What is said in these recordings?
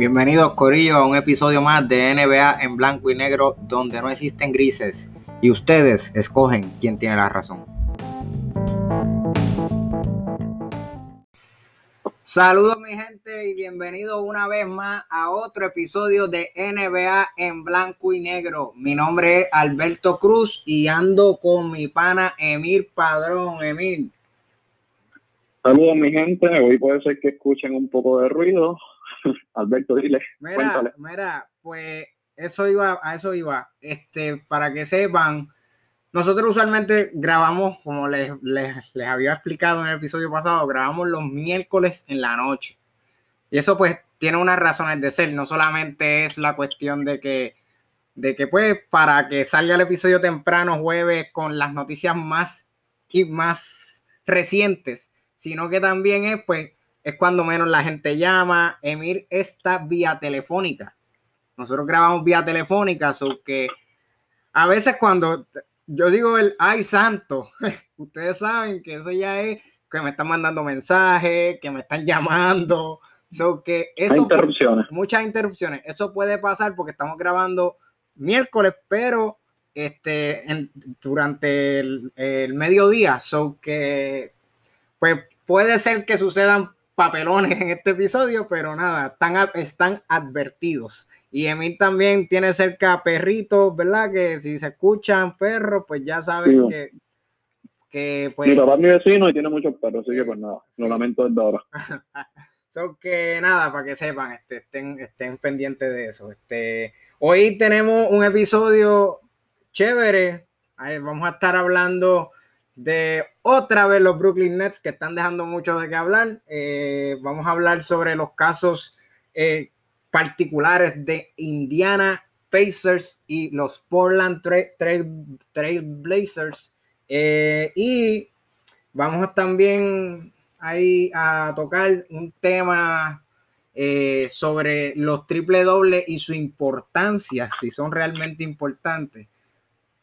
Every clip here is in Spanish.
Bienvenidos Corillo a un episodio más de NBA en blanco y negro donde no existen grises y ustedes escogen quién tiene la razón. Saludos mi gente y bienvenidos una vez más a otro episodio de NBA en blanco y negro. Mi nombre es Alberto Cruz y ando con mi pana Emir Padrón. Emir. Saludos mi gente, hoy puede ser que escuchen un poco de ruido. Alberto, dile. Mira, mira, pues eso iba, a eso iba. Este, para que sepan, nosotros usualmente grabamos, como les, les, había explicado en el episodio pasado, grabamos los miércoles en la noche. Y eso pues tiene unas razones de ser, no solamente es la cuestión de que, de que pues para que salga el episodio temprano jueves con las noticias más y más recientes, sino que también es pues es cuando menos la gente llama. Emir está vía telefónica. Nosotros grabamos vía telefónica, so que a veces cuando yo digo el ay santo, ustedes saben que eso ya es que me están mandando mensajes, que me están llamando, so que eso interrupciones. muchas interrupciones. Eso puede pasar porque estamos grabando miércoles, pero este durante el, el, mediodía, so que pues puede ser que sucedan papelones en este episodio, pero nada, están, están advertidos. Y Emil también tiene cerca perritos, ¿verdad? Que si se escuchan perros, pues ya saben que, que pues... Mi papá es mi vecino y tiene muchos perros, así que pues nada, lo lamento desde ahora. so que nada, para que sepan, este, estén, estén pendientes de eso. Este, hoy tenemos un episodio chévere. vamos a estar hablando de otra vez los Brooklyn Nets que están dejando mucho de qué hablar. Eh, vamos a hablar sobre los casos eh, particulares de Indiana Pacers y los Portland Trail, Blazers. Eh, y vamos también ahí a tocar un tema sobre los triple dobles y su importancia, si son realmente importantes.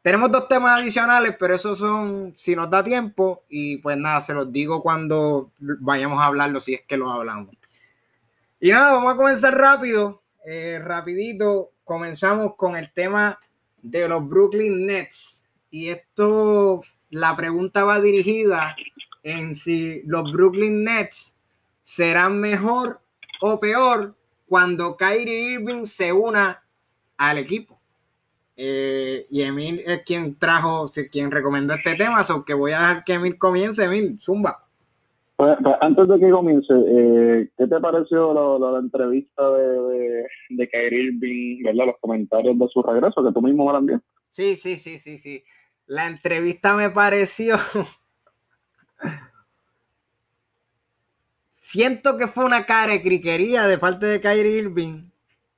Tenemos dos temas adicionales, pero esos son si nos da tiempo y pues nada, se los digo cuando vayamos a hablarlo, si es que los hablamos. Y nada, vamos a comenzar rápido, eh, rapidito. Comenzamos con el tema de los Brooklyn Nets. Y esto, la pregunta va dirigida en si los Brooklyn Nets serán mejor o peor cuando Kyrie Irving se una al equipo. Eh, y Emil es quien trajo, quien recomendó este tema, so que voy a dejar que Emil comience, Emil, zumba. Pues, pues, antes de que comience, eh, ¿qué te pareció la, entrevista de, de, de Kyrie Irving, ¿verdad? Los comentarios de su regreso, que tú mismo me lo Sí, sí, sí, sí, sí. La entrevista me pareció... Siento que fue una carecriquería de parte de Kyrie Irving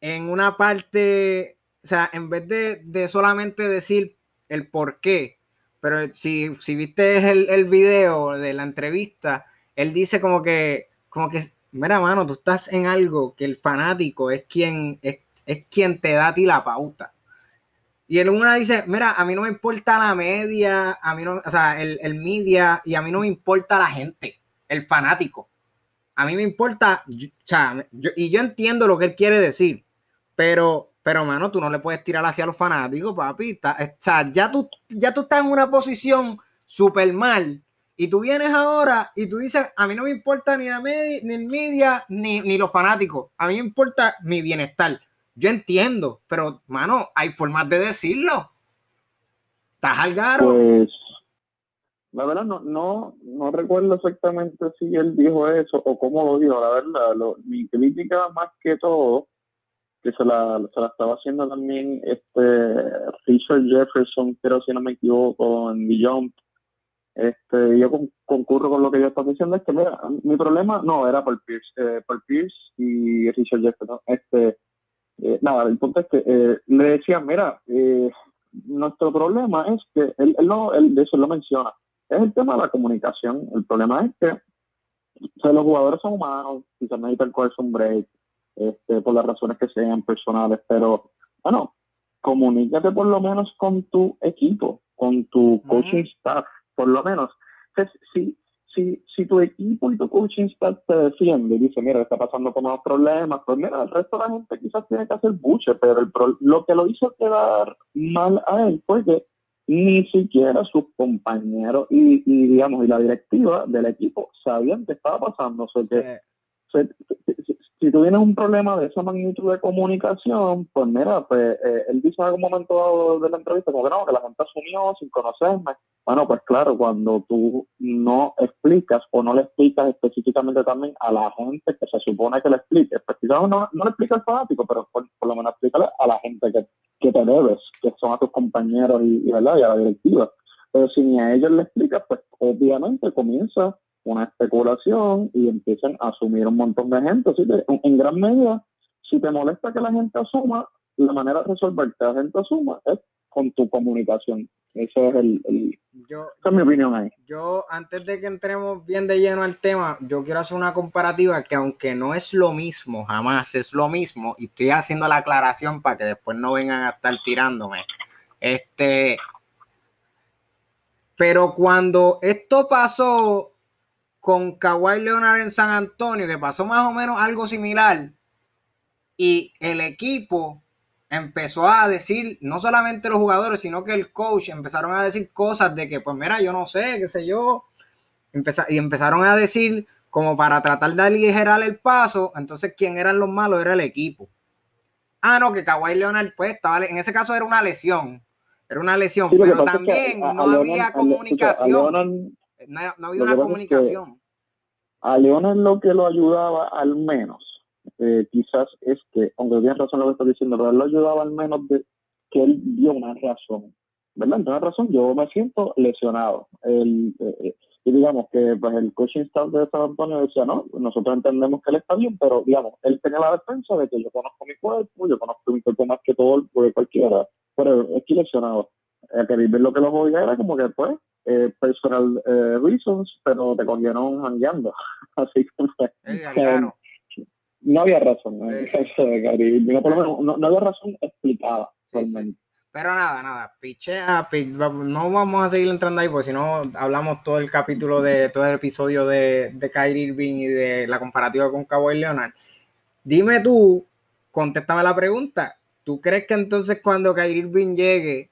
en una parte o sea, en vez de, solamente decir el por qué, pero si, si viste el, el, video de la entrevista, él dice como que, como que, mira, mano, tú estás en algo que el fanático es quien, es, quien te da a ti la pauta. Y él una dice, mira, a mí no me importa la media, a mí no, o sea, el, el media, y a mí no me importa la gente, el fanático. A mí me importa, o sea, y yo entiendo lo que él quiere decir, pero pero, mano, tú no le puedes tirar hacia los fanáticos, papi. o sea, ya tú, ya tú estás en una posición súper mal. Y tú vienes ahora y tú dices, a mí no me importa ni la media, ni el media, ni, ni los fanáticos. A mí me importa mi bienestar. Yo entiendo, pero, mano, hay formas de decirlo. ¿Estás al garo? Pues, la verdad, no, no, no recuerdo exactamente si él dijo eso o cómo lo dijo. La verdad, mi crítica más que todo que se la, se la estaba haciendo también este Richard Jefferson, pero si no me equivoco, en Beyond. Este, yo concurro con lo que yo estaba diciendo, es que mira, mi problema no era por Pierce, eh, por Pierce y Richard Jefferson. Este, eh, nada, el punto es que eh, le decían, mira, eh, nuestro problema es que él, él, no, él de eso lo menciona, es el tema de la comunicación. El problema es que o sea, los jugadores son humanos, quizás necesitan cogerse un break, este, por las razones que sean personales, pero bueno, comunícate por lo menos con tu equipo, con tu coaching staff, por lo menos. si, si, si tu equipo y tu coaching staff te defiende y dice, mira, está pasando con unos problemas, pues mira, el resto de la gente quizás tiene que hacer buche, pero el lo que lo hizo quedar mal a él fue que ni siquiera sus compañeros y, y digamos, y la directiva del equipo sabían que estaba pasando. O sea, que, si tú tienes un problema de esa magnitud de comunicación, pues mira, pues eh, él dice en algún momento de la entrevista como que no, que la gente asumió sin conocerme. Bueno, pues claro, cuando tú no explicas o no le explicas específicamente también a la gente que se supone que le explique, pues no, le explicas al fanático, pero por, lo menos explícale a la gente que, que te debes, que son a tus compañeros y, y, ¿verdad? y a la directiva. Pero si ni a ellos le explicas, pues obviamente comienza una especulación y empiezan a asumir un montón de gente. Así que, en, gran medida, si te molesta que la gente asuma, la manera de resolver que la gente asuma es con tu comunicación. Eso es el, yo, esa es mi opinión ahí. Yo, antes de que entremos bien de lleno al tema, yo quiero hacer una comparativa que aunque no es lo mismo, jamás es lo mismo, y estoy haciendo la aclaración para que después no vengan a estar tirándome. Este, pero cuando esto pasó con Kawhi Leonard en San Antonio, que pasó más o menos algo similar, y el equipo empezó a decir, no solamente los jugadores, sino que el coach empezaron a decir cosas de que, pues mira, yo no sé, qué sé yo, y empezaron a decir como para tratar de aligerar el paso, entonces quién eran los malos era el equipo. Ah, no, que Kawhi Leonard, pues, estaba, en ese caso era una lesión, era una lesión, pero también no había comunicación no, había una comunicación. A Leonard lo que lo ayudaba al menos, eh, quizás es que, aunque tienes razón lo que estás diciendo, pero él lo ayudaba al menos de que él dio una razón. ¿Verdad? Una razón, yo me siento lesionado. El, eh, y digamos que pues, el coaching staff de San Antonio decía, no, nosotros entendemos que él está bien, pero digamos, él tenía la defensa de que yo conozco mi cuerpo, yo conozco mi cuerpo más que todo el cualquiera, pero estoy lesionado. El que lo que lo podía era como que pues eh, personal eh, reasons, pero te cogieron jangueando. Así que claro. no había razón. ¿no? no, había razón explicada. Pero nada, nada, pichea, no vamos a seguir entrando ahí porque si no hablamos todo el capítulo de todo el episodio de, de Kyrie Irving y de la comparativa con Kawhi Leonard. Dime tú, contéstame la pregunta. ¿Tú crees que entonces cuando Kyrie Irving llegue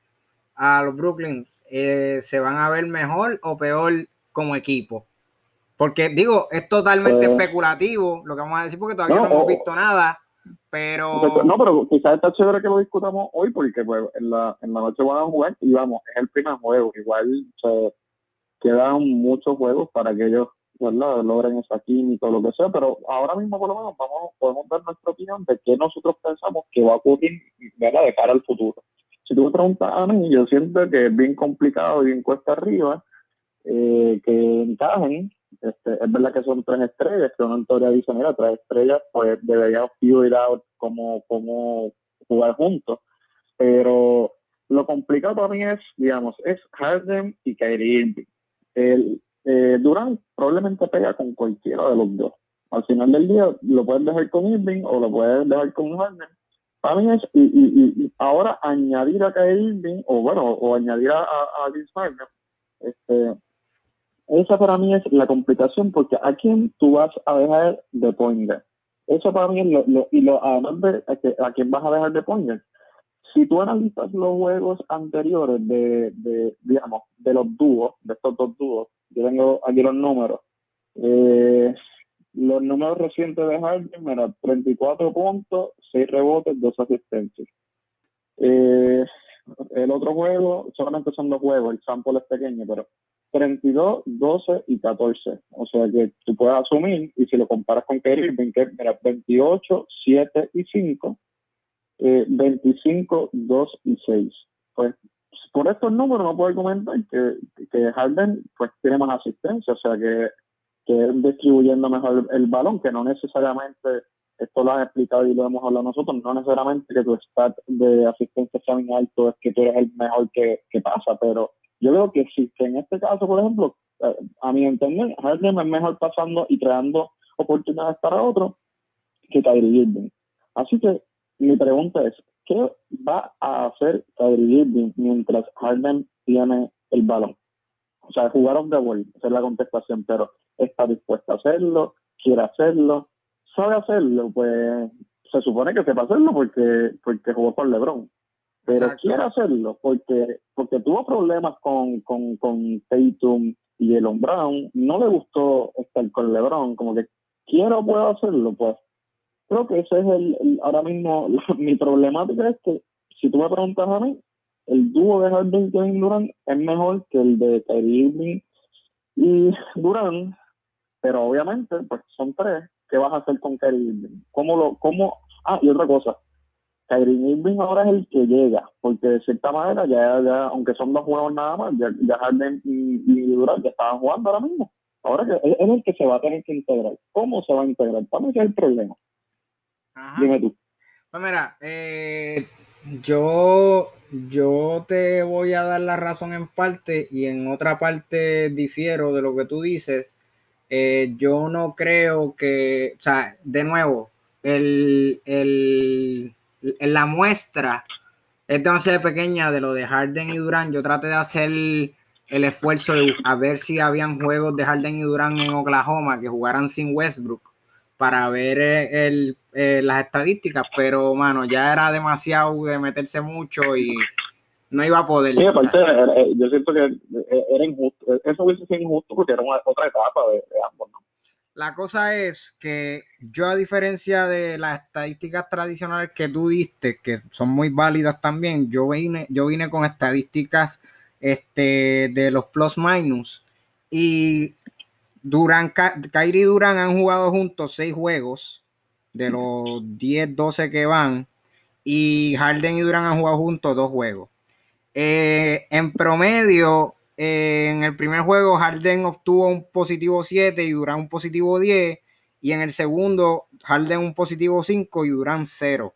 a los Brooklyn eh, se van a ver mejor o peor como equipo. Porque digo, es totalmente pues, especulativo lo que vamos a decir porque todavía no, hemos visto nada, pero... No, pero quizás está chévere que lo discutamos hoy porque pues, en, la, en la noche van a jugar y vamos, es el primer juego. Igual se quedan muchos juegos para que ellos logren esa química o lo que sea, pero ahora mismo por lo menos vamos, podemos dar nuestra opinión de qué nosotros pensamos que va a ocurrir de cara al futuro si tú me preguntas a mí, yo siento que es bien complicado y bien cuesta arriba eh, que encajen. Este, es verdad que son tres estrellas, que una en teoría dice, mira, tres estrellas, pues deberíamos figure out cómo, cómo jugar juntos. Pero lo complicado para mí es, digamos, es Harden y Kyrie Irving. El, eh, Durant probablemente pega con cualquiera de los dos. Al final del día lo puedes dejar con Irving o lo puedes dejar con Harden es, y, y, y, ahora añadir a Kyrie Irving, o bueno, o añadir a, a, Vince este, esa para mí es la complicación, porque a quién tú vas a dejar de poner. Eso para mí es lo, lo y lo, además de a, quién vas a dejar de poner. Si tú analizas los juegos anteriores de, de, digamos, de los dúos, de estos dos dúos, yo tengo aquí los números, eh, los números recientes de Harden, mira, 34 puntos, 6 rebotes, 2 asistencias. Eh, el otro juego, solamente son dos juegos, el sample es pequeño, pero 32, 12 y 14. O sea que tú puedes asumir, y si lo comparas con Irving, que mira, 28, 7 y 5, 25, 2 y 6. Pues por estos números no puedo argumentar que, que Harden pues tiene más asistencia, o sea que que es distribuyendo mejor el balón, que no necesariamente, esto lo han explicado y lo hemos hablado nosotros, no necesariamente que tu stat de asistencia sea muy alto, es que tú eres el mejor que, pasa, pero yo creo que sí, que en este caso, por ejemplo, eh, a mi entender, Harden es mejor pasando y creando oportunidades para otros que Kyrie Irving. Así que mi pregunta es, ¿qué va a hacer Kyrie Irving mientras Harden tiene el balón? o sea, jugaron de vuelta, esa es la contestación, pero está dispuesta a hacerlo, quiere hacerlo, sabe hacerlo, pues se supone que sepa hacerlo porque, porque jugó con LeBron. Pero quiere hacerlo porque, porque tuvo problemas con, con, con Tatum y Elon Brown, no le gustó estar con LeBron, como que quiero puedo hacerlo, pues. Creo que ese es el, ahora mismo mi problemática es que si tú me preguntas a mí, el dúo de Harden y Kevin Durant es mejor que el de Kyrie Irving y Durant, pero obviamente pues son tres. ¿Qué vas a hacer con Kyrie Irving? ¿Cómo lo, cómo? Ah, y otra cosa, Kyrie Irving ahora es el que llega, porque de cierta manera ya, ya aunque son dos juegos nada más, ya, Harden y, Durant ya estaban jugando ahora mismo. Ahora que es, el que se va a tener que integrar. ¿Cómo se va a integrar? Ese es el problema. Dime tú. Pues mira, eh, yo, yo te voy a dar la razón en parte y en otra parte difiero de lo que tú dices. Eh, yo no creo que, o sea, de nuevo, el, el, la muestra es demasiado pequeña de lo de Harden y Durán. Yo traté de hacer el esfuerzo de a ver si habían juegos de Harden y Durán en Oklahoma que jugaran sin Westbrook para ver eh, el, eh, las estadísticas, pero mano, ya era demasiado de meterse mucho y no iba a poder. Sí, aparte, eh, yo siento que era injusto, eso hubiese sido injusto porque era otra etapa de, ambos, La cosa es que yo, a diferencia de las estadísticas tradicionales que tú diste, que son muy válidas también, yo vine, yo vine con estadísticas este, de los plus minus y Durán, Kyrie y Durán han jugado juntos seis juegos de los 10, 12 que van. Y Harden y Durán han jugado juntos dos juegos. Eh, en promedio, eh, en el primer juego, Harden obtuvo un positivo 7 y Durán un positivo 10. Y en el segundo, Harden un positivo 5 y Durán 0.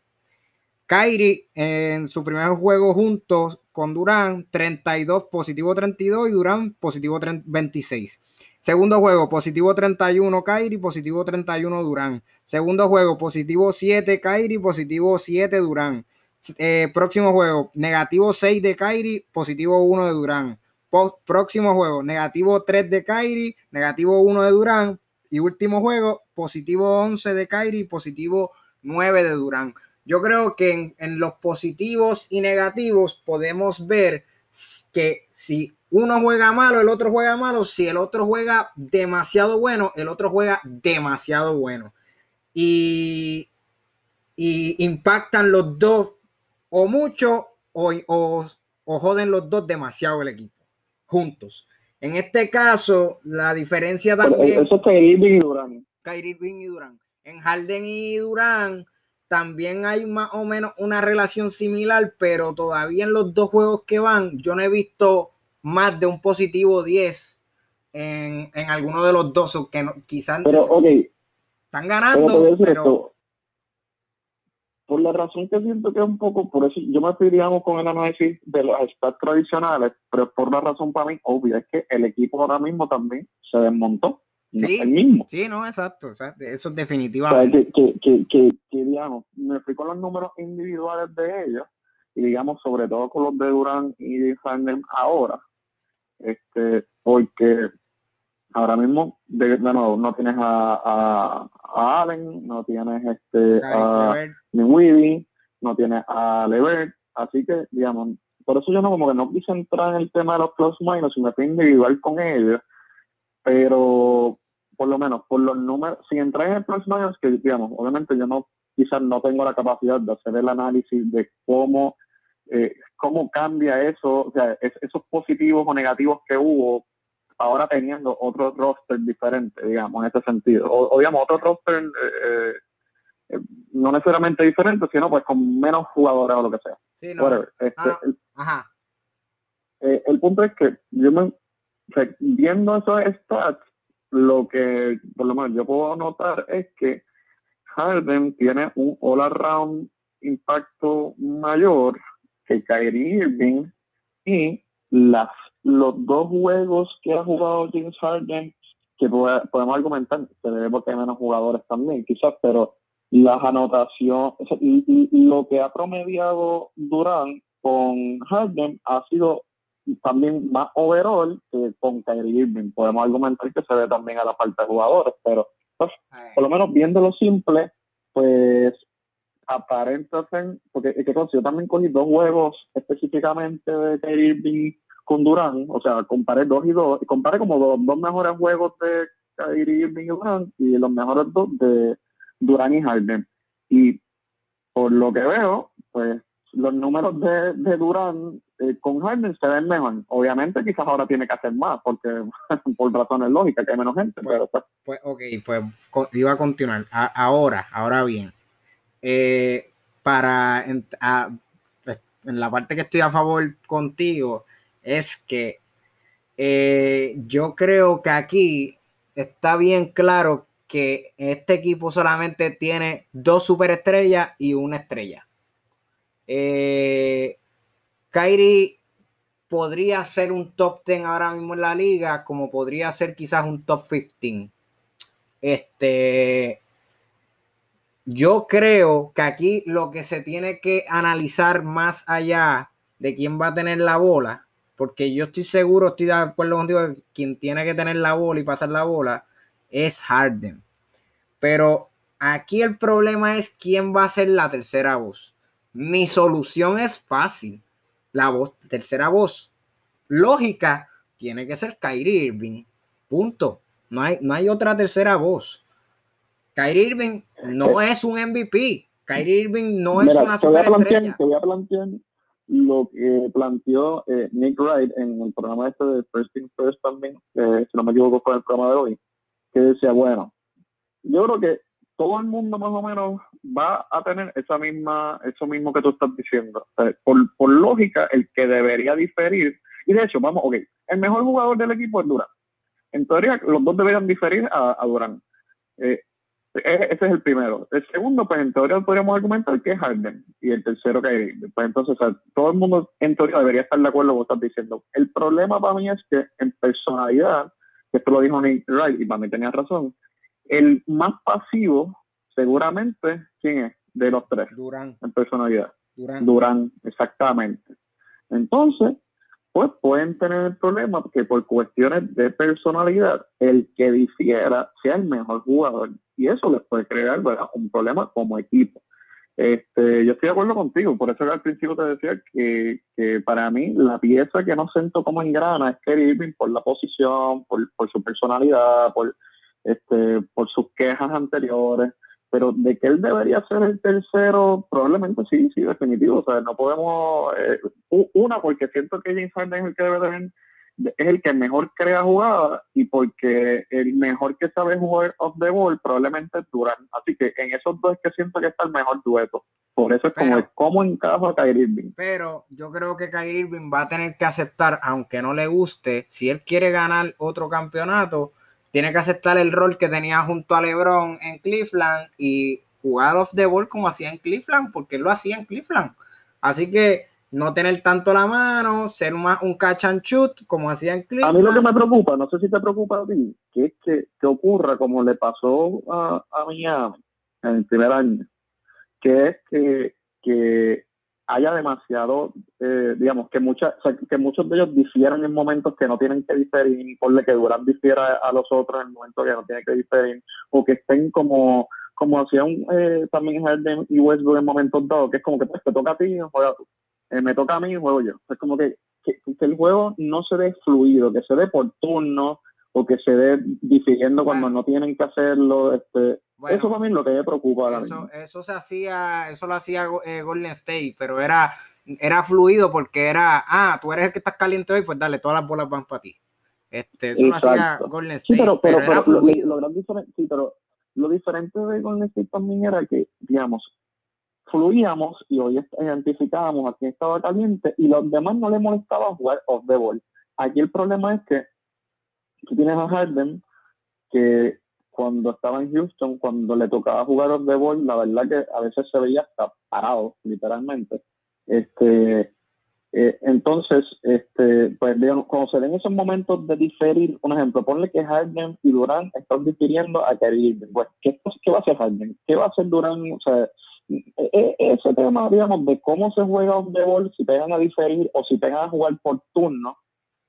Kyrie en su primer juego juntos con Durán, 32, positivo 32 y Durán positivo 26. Segundo juego, positivo 31 Kairi, positivo 31 Durán. Segundo juego, positivo 7 Kairi, positivo 7 Durán. Eh, próximo juego, negativo 6 de Kairi, positivo 1 de Durán. próximo juego, negativo 3 de Kairi, negativo 1 de Durán. Y último juego, positivo 11 de Kairi, positivo 9 de Durán. Yo creo que en, en los positivos y negativos podemos ver que si uno juega malo, el otro juega malo. Si el otro juega demasiado bueno, el otro juega demasiado bueno. Y, impactan los dos o mucho o, o, joden los dos demasiado el equipo juntos. En este caso, la diferencia también. Eso es Kyrie y Durán. Kyrie y Durán. En Harden y Durán también hay más o menos una relación similar, pero todavía en los dos juegos que van, yo no he visto más de un positivo 10 en, en alguno de los dos, que no, quizás están ganando, pero... por la razón que siento que es un poco, por eso yo me estoy con el análisis de los stats tradicionales, pero por la razón para mí obvia es que el equipo ahora mismo también se desmontó. Sí, el mismo. Sí, no, exacto. O sea, eso es definitivamente. que, que, que, que, digamos, me fui con los números individuales de ellos y digamos, sobre todo con los de Durán y de Harden ahora este, porque ahora mismo, de, nuevo, no tienes a, a, Allen, no tienes este, a Weedy, no tienes a Levert, así que, digamos, por eso yo no como que no quise entrar en el tema de los plus minus y me fui individual con ellos, pero por lo menos por los números, si entras en el plus minus, que digamos, obviamente yo no quizás no tengo la capacidad de hacer el análisis de cómo eh, cómo cambia eso, o sea, esos positivos o negativos que hubo, ahora teniendo otro roster diferente, digamos, en ese sentido. O, digamos, otro roster eh, eh, no necesariamente diferente, sino pues con menos jugadores o lo que sea. Sí, no. Este, ah, el, ajá. el punto es que yo me, viendo esos stats, lo que por lo menos yo puedo notar es que Harden tiene un all-around impacto mayor que Kyrie Irving y las, los dos juegos que ha jugado James Harden, que podemos argumentar, se debe porque hay menos jugadores también, quizás, pero las anotaciones, y, lo que ha promediado Durant con Harden ha sido también más overall que con Kyrie Irving. Podemos argumentar que se ve también a la falta de jugadores, pero pues, por lo menos viéndolo simple, pues aparenta ser, porque que, yo también cogí dos juegos específicamente de Kyrie Irving con Durán, o sea, comparé dos y dos, comparé como los dos mejores juegos de Kyrie Irving y Durán y los mejores dos de Durán y Harden. Y por lo que veo, pues los números de, de Durán eh, con Harden se ven mejor. Obviamente quizás ahora tiene que hacer más, porque por razones lógicas que hay menos gente. Pues, pero pues, pues ok, pues iba a continuar. ahora, ahora bien, eh, para en, en, la parte que estoy a favor contigo, es que eh, yo creo que aquí está bien claro que este equipo solamente tiene dos superestrellas y una estrella. Eh, Kyrie podría ser un top 10 ahora mismo en la liga, como podría ser quizás un top 15. Este, yo creo que aquí lo que se tiene que analizar más allá de quién va a tener la bola, porque yo estoy seguro, estoy de acuerdo contigo, que quien tiene que tener la bola y pasar la bola es Harden. Pero aquí el problema es quién va a ser la tercera voz. Mi solución es fácil. La voz, tercera voz lógica tiene que ser Kyrie Irving. Punto. No hay, no hay otra tercera voz. Kyrie Irving no es un MVP. Kyrie Irving no es una superestrella. Te voy a plantear lo que planteó eh, Nick Wright en el programa este de First Things First también, si no me equivoco fue el programa de hoy, que decía, bueno, yo creo que todo el mundo más o menos va a tener esa misma, eso mismo que tú estás diciendo. por, lógica, el que debería diferir, y de hecho, vamos, ok, el mejor jugador del equipo es Durán. En teoría, los dos deberían diferir a, a Durán. Eh, ese es el primero. El segundo, pues en teoría podríamos argumentar que es Harden. Y el tercero que Pues entonces, todo el mundo en teoría debería estar de acuerdo con lo que estás diciendo. El problema para mí es que en personalidad, que esto lo dijo Nick Wright y para mí tenía razón, el más pasivo, seguramente, ¿quién es? De los tres. Durán. En personalidad. Durán. Durán, exactamente. Entonces, pues pueden tener el problema que por cuestiones de personalidad, el que difiera sea el mejor jugador. Y eso les puede crear un problema como equipo. Este, yo estoy de acuerdo contigo, por eso que al principio te decía que, que para mí la pieza que no siento como engrana es Kerry Irving por la posición, por, por su personalidad, por este, por sus quejas anteriores, pero de que él debería ser el tercero, probablemente sí, sí, definitivo. O sea, no podemos, eh, una, porque siento que James Harden es el que debe tener, es el que mejor crea jugadas y porque el mejor que sabe jugar off the ball probablemente es Durant. Así que en esos dos es que siento que está el mejor dueto. Por eso es como el cómo encaja a Kyrie Irving. Pero yo creo que Kyrie Irving va a tener que aceptar, aunque no le guste, si él quiere ganar otro campeonato, tiene que aceptar el rol que tenía junto a LeBron en Cleveland y jugar off the ball como hacía en Cleveland, porque él lo hacía en Cleveland. Así que no tener tanto la mano, ser más un catch and shoot como hacía en Cleveland. A mí lo que me preocupa, no sé si te preocupa a ti, que es que, que ocurra como le pasó a, a Miami en el primer año, que es que, que haya demasiado, eh, digamos, que, muchas que muchos de ellos difieran en momentos que no tienen que diferir, por que Durán difiera a los otros en momentos que no tienen que diferir, o que estén como, como hacían eh, también Harden y Westbrook en momentos dados, que es como que pues, te toca a ti, juega tú. Eh, me toca a mí, juego yo. Es como que, que, el juego no se dé fluido, que se dé por turno, o que se dé difiriendo cuando no tienen que hacerlo. Este, eso para mí es lo que me preocupa. Eso, eso se hacía, eso lo hacía eh, Golden State, pero era, era fluido porque era, ah, tú eres el que estás caliente hoy, pues dale, todas las bolas van para ti. Este, eso lo hacía Golden State. pero, pero, era fluido. Lo, lo sí, pero lo diferente de Golden State también era que, digamos, fluíamos y hoy identificábamos a quién estaba caliente y los demás no le molestaba jugar off the ball. Aquí el problema es que tú tienes a Harden que cuando estaba en Houston, cuando le tocaba jugar the ball, la verdad que a veces se veía hasta parado, literalmente. Este, eh, entonces, este, pues digamos, cuando se den esos momentos de diferir, un ejemplo, ponle que Harden y Durant están difiriendo a Kyrie. Pues, ¿qué, ¿qué, va a hacer Harden? ¿Qué va a hacer Durant? O sea, e, e, ese tema, digamos, de cómo se juega un ball, si pegan a diferir o si pegan a jugar por turno,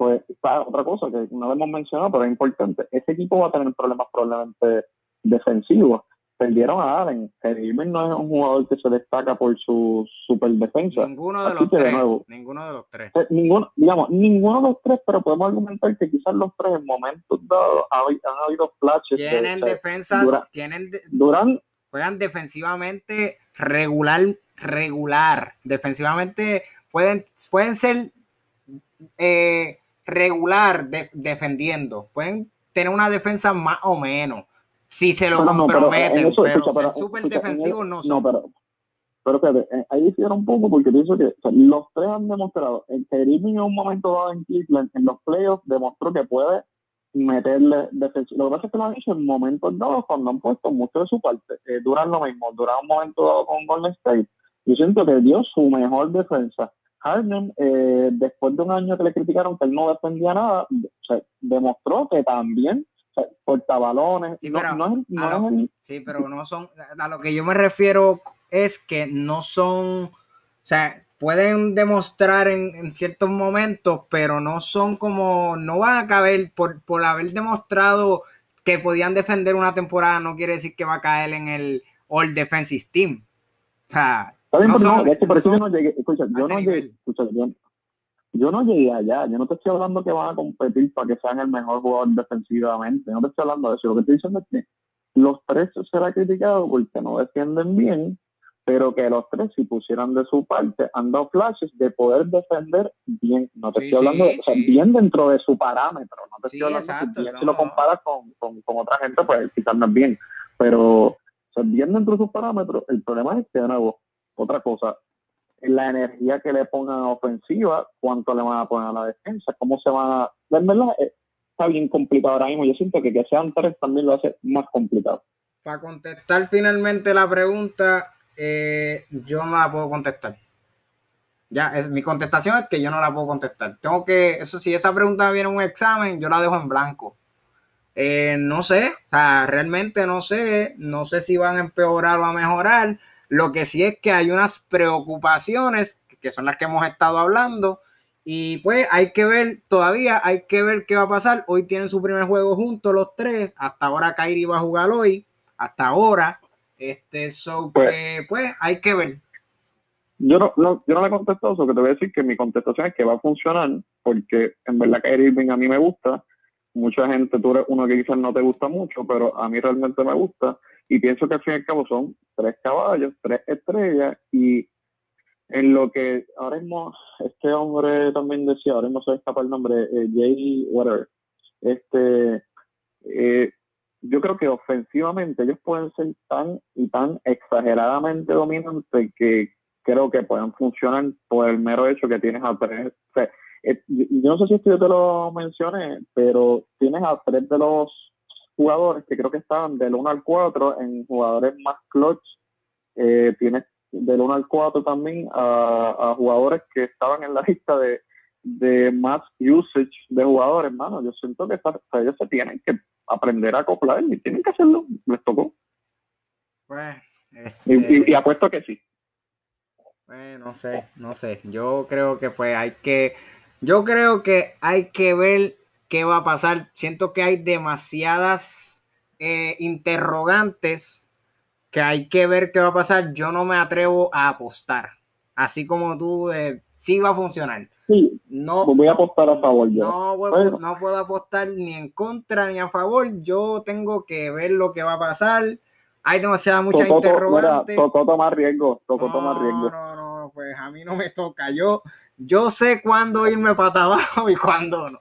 pues otra cosa que no hemos mencionado, pero es importante. Ese equipo va a tener problemas probablemente defensivos perdieron a Allen. Irving no es un jugador que se destaca por su super defensa. Ninguno de los tres. ninguno de los tres. Eh, ninguno, digamos, ninguno de los tres, pero podemos argumentar que quizás los tres en momentos dados han, habido flashes. Tienen defensa, tienen juegan defensivamente regular, regular. Defensivamente pueden, pueden ser eh, regular defendiendo. Pueden tener una defensa más o menos si se lo comprometen, pero, ser súper defensivos no son. No, pero, pero fíjate, eh, ahí difiere un poco porque pienso que los tres han demostrado, el Irving en un momento dado en Cleveland, en los playoffs, demostró que puede meterle defensivo. Lo que pasa es que lo han hecho en momentos dados cuando han puesto mucho de su parte. Eh, duran lo mismo, duran un momento dado con Golden State. Yo siento que dio su mejor defensa. Harden, eh, después de un año que le criticaron que él no defendía nada, demostró que también portabalones. Sí, pero no, sí, pero no son, a lo que yo me refiero es que no son, o sea, pueden demostrar en, ciertos momentos, pero no son como, no van a caber por, por haber demostrado que podían defender una temporada, no quiere decir que va a caer en el All Defensive Team. O sea, no, son, yo no llegué, escucha, yo no llegué, escucha, yo, yo no llegué allá, yo no te estoy hablando que van a competir para que sean el mejor jugador defensivamente, no te estoy hablando de eso, lo que estoy diciendo es que los tres será criticado porque no defienden bien, pero que los tres si pusieran de su parte han dado flashes de poder defender bien, no te estoy hablando bien dentro de su parámetro, no te estoy hablando bien, si lo comparas con, con, con, otra gente pues quizás no es bien, pero bien dentro de sus parámetros, el problema es que de nuevo, otra cosa, la energía que le pongan a ofensiva, cuánto le van a poner a la defensa, cómo se van a... En verdad, eh, está bien complicado ahora mismo. Yo siento que que sean tres también lo hace más complicado. Para contestar finalmente la pregunta, eh, yo no la puedo contestar. Ya, es, mi contestación es que yo no la puedo contestar. Tengo que, eso si esa pregunta viene en un examen, yo la dejo en blanco. Eh, no sé, o sea, realmente no sé, no sé si van a empeorar o a mejorar. Lo que sí es que hay unas preocupaciones que son las que hemos estado hablando. Y pues hay que ver, todavía hay que ver qué va a pasar. Hoy tienen su primer juego juntos los tres. Hasta ahora Kairi va a jugar hoy. Hasta ahora. Este, so pues, pues hay que ver. Yo no, no, yo no le contesto eso, que te voy a decir que mi contestación es que va a funcionar, porque en verdad Kyrie Irving a mí me gusta. Mucha gente, tú eres uno que quizás no te gusta mucho, pero a mí realmente me gusta. Y pienso que al fin y al cabo son tres caballos, tres estrellas y en lo que ahora mismo este hombre también decía, ahora mismo se escapa el nombre, eh, Jay Water, este, eh, yo creo que ofensivamente ellos pueden ser tan y tan exageradamente dominantes que creo que pueden funcionar por el mero hecho que tienes a tres, eh, yo no sé si esto yo te lo mencioné, pero tienes a tres de los jugadores que creo que estaban del 1 al 4 en jugadores más clutch. Eh, tienes del 1 al 4 también a, jugadores que estaban en la lista de, de más usage de jugadores, hermano. Yo siento que ellos se tienen que aprender a acoplar y tienen que hacerlo. Les tocó. Pues, y, y, este apuesto que sí. Pues, no sé, no sé. Yo creo que pues hay que, yo creo que hay que ver qué va a pasar. Siento que hay demasiadas eh, interrogantes que hay que ver qué va a pasar. Yo no me atrevo a apostar. Así como tú, de, sí va a funcionar. Sí, no, voy a apostar a favor. No, no puedo apostar ni en contra ni a favor. Yo tengo que ver lo que va a pasar. Hay demasiadas muchas interrogantes. tocó tomar riesgo. Tocó no, tomar riesgo. No, no, pues a mí no me toca. Yo, yo sé cuándo irme para abajo y cuándo no.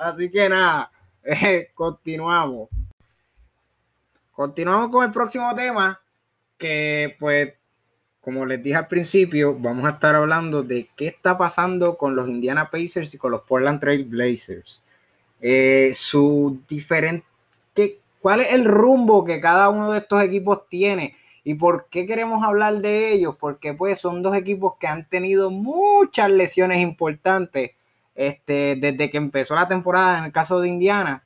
Así que nada, eh, continuamos. Continuamos con el próximo tema, que pues, como les dije al principio, vamos a estar hablando de qué está pasando con los Indiana Pacers y con los Portland Trail Blazers. Eh, su diferente, ¿cuál es el rumbo que cada uno de estos equipos tiene? ¿Y por qué queremos hablar de ellos? Porque pues son dos equipos que han tenido muchas lesiones importantes este, desde que empezó la temporada en el caso de Indiana.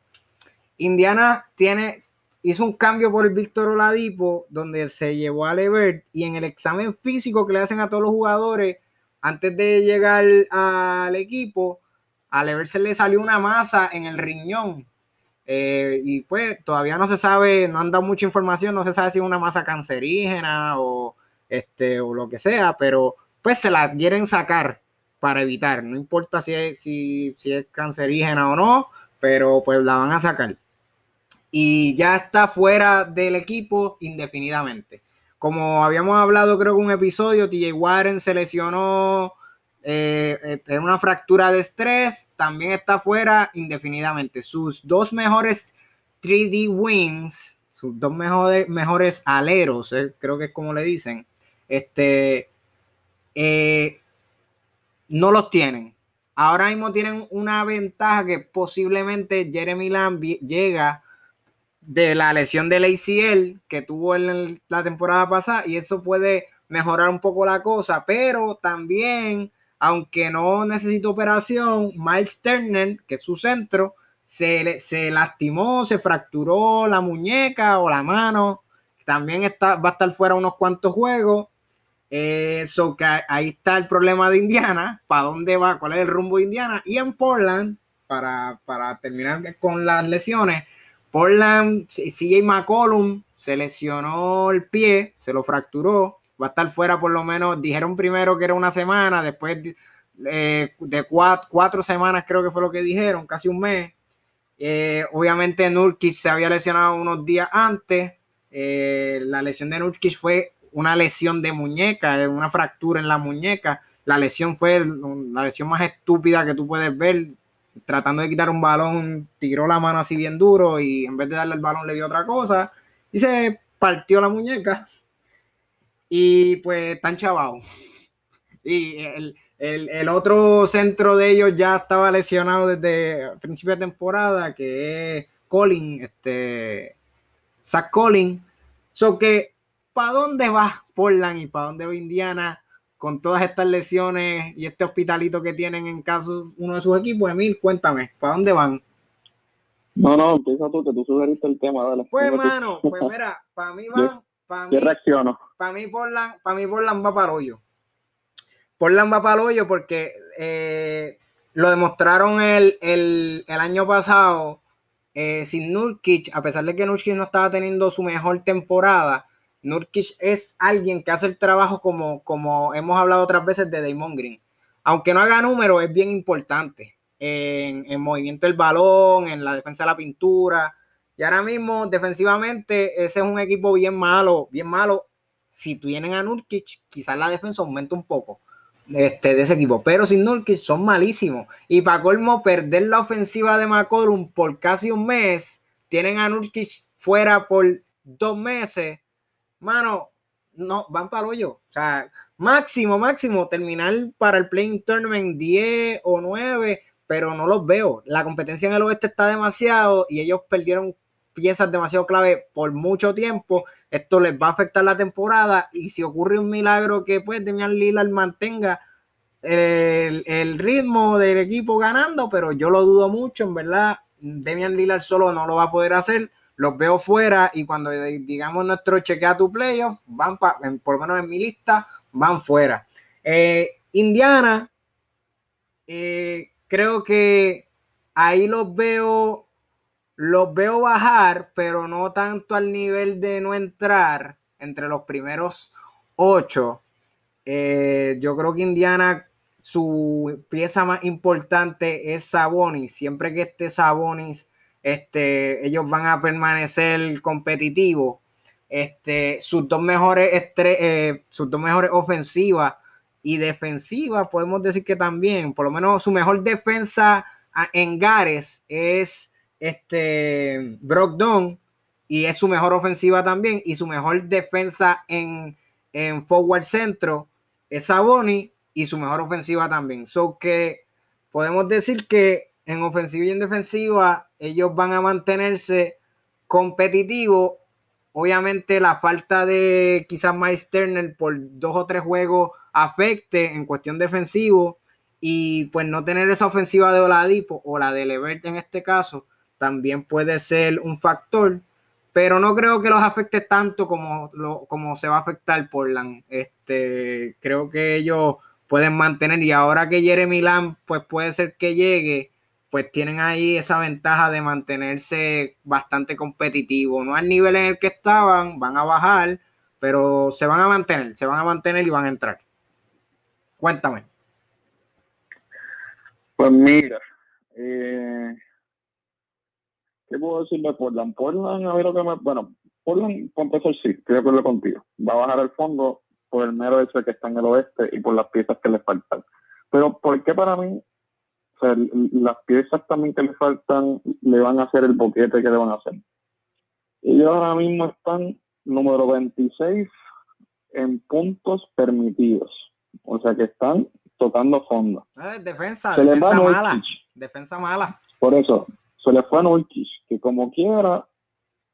Indiana tiene, hizo un cambio por el Víctor Oladipo, donde se llevó a Levert y en el examen físico que le hacen a todos los jugadores antes de llegar al equipo, a Levert se le salió una masa en el riñón. Eh, y pues todavía no se sabe, no han dado mucha información, no se sabe si es una masa cancerígena o, este, o lo que sea, pero pues se la quieren sacar para evitar, no importa si es, si, es cancerígena o no, pero pues la van a sacar y ya está fuera del equipo indefinidamente. Como habíamos hablado, creo que un episodio, TJ Warren se lesionó eh, en una fractura de estrés, también está fuera indefinidamente. Sus dos mejores 3D wings, sus dos mejores, mejores aleros, eh, creo que es como le dicen, este, eh, no los tienen. Ahora mismo tienen una ventaja que posiblemente Jeremy Lamb llega de la lesión del ACL que tuvo en la temporada pasada y eso puede mejorar un poco la cosa, pero también, aunque no necesita operación, Miles Turner, que es su centro, se, se lastimó, se fracturó la muñeca o la mano, también está, va a estar fuera unos cuantos juegos. Eso eh, que ahí está el problema de Indiana, para dónde va, cuál es el rumbo de Indiana. Y en Portland, para, para terminar con las lesiones, Portland, CJ McCollum se lesionó el pie, se lo fracturó, va a estar fuera por lo menos, dijeron primero que era una semana, después eh, de cuatro, semanas creo que fue lo que dijeron, casi un mes. Eh, obviamente Nurkic se había lesionado unos días antes, la lesión de Nurkic fue una lesión de muñeca, una fractura en la muñeca, la lesión fue la lesión más estúpida que tú puedes ver, tratando de quitar un balón, tiró la mano así bien duro y en vez de darle el balón le dio otra cosa y se partió la muñeca. Y pues tan chavado. Y el, otro centro de ellos ya estaba lesionado desde principio de temporada, que es Colin, este, Zach Colin. So que, ¿para dónde va Portland y para dónde va Indiana? con todas estas lesiones y este hospitalito que tienen en caso uno de sus equipos, Emil, cuéntame, ¿para dónde van? No, no, empieza tú, que tú sugeriste el tema, dale. Pues, hermano, pues mira, para mí van, para mí, reacciono. Para mí, Portland, para mí Portland va para el hoyo. Portland va para el hoyo porque eh, lo demostraron el, el, el año pasado eh, sin Nurkic, a pesar de que Nurkic no estaba teniendo su mejor temporada, Nurkic es alguien que hace el trabajo como, como hemos hablado otras veces de Damon Green. Aunque no haga número, es bien importante en, en movimiento del balón, en la defensa de la pintura. Y ahora mismo, defensivamente, ese es un equipo bien malo, bien malo. Si tienen a Nurkic, quizás la defensa aumenta un poco este, de ese equipo. Pero sin Nurkic son malísimos. Y para colmo, perder la ofensiva de McCollum por casi un mes, tienen a Nurkic fuera por dos meses mano, no, van para el hoyo. O sea, máximo, máximo, terminar para el playing tournament 10 o 9, pero no los veo. La competencia en el oeste está demasiado y ellos perdieron piezas demasiado clave por mucho tiempo. Esto les va a afectar la temporada y si ocurre un milagro que pues Demian Lillard mantenga el, el, ritmo del equipo ganando, pero yo lo dudo mucho, en verdad. Demian Lillard solo no lo va a poder hacer los veo fuera y cuando digamos nuestro chequea tu playoff, van por lo menos en mi lista, van fuera. Eh, Indiana, eh, creo que ahí los veo, los veo bajar, pero no tanto al nivel de no entrar entre los primeros ocho. Eh, yo creo que Indiana, su pieza más importante es Sabonis. Siempre que esté Sabonis, este, ellos van a permanecer competitivos. Este, sus dos mejores eh, sus dos mejores ofensivas y defensivas, podemos decir que también, por lo menos su mejor defensa en Gares es este Brogdon y es su mejor ofensiva también y su mejor defensa en, en forward centro es Saboni y su mejor ofensiva también. So que podemos decir que en ofensiva y en defensiva, ellos van a mantenerse competitivos. Obviamente la falta de quizás Miles Turner por dos o tres juegos afecte en cuestión defensivo y pues no tener esa ofensiva de Oladipo o la de Levert en este caso también puede ser un factor, pero no creo que los afecte tanto como, lo, como se va a afectar Portland. Este, creo que ellos pueden mantener y ahora que Jeremy Lamb pues puede ser que llegue, pues tienen ahí esa ventaja de mantenerse bastante competitivo, no al nivel en el que estaban, van a bajar, pero se van a mantener, se van a mantener y van a entrar. Cuéntame. Pues mira, eh, ¿Qué puedo decir de Portland? Portland, a ver lo que me. Bueno, Portland, por empezar, sí, estoy de acuerdo contigo. Va a bajar el fondo por el mero hecho de que está en el oeste y por las piezas que le faltan. Pero, ¿por qué para mí? Sea, las piezas también que le faltan le van a hacer el boquete que le van a hacer. Ellos ahora mismo están número 26 en puntos permitidos. O sea que están tocando fondo. Ah, defensa, defensa mala. Defensa mala. Por eso, se le fue a Nurkic, que como quiera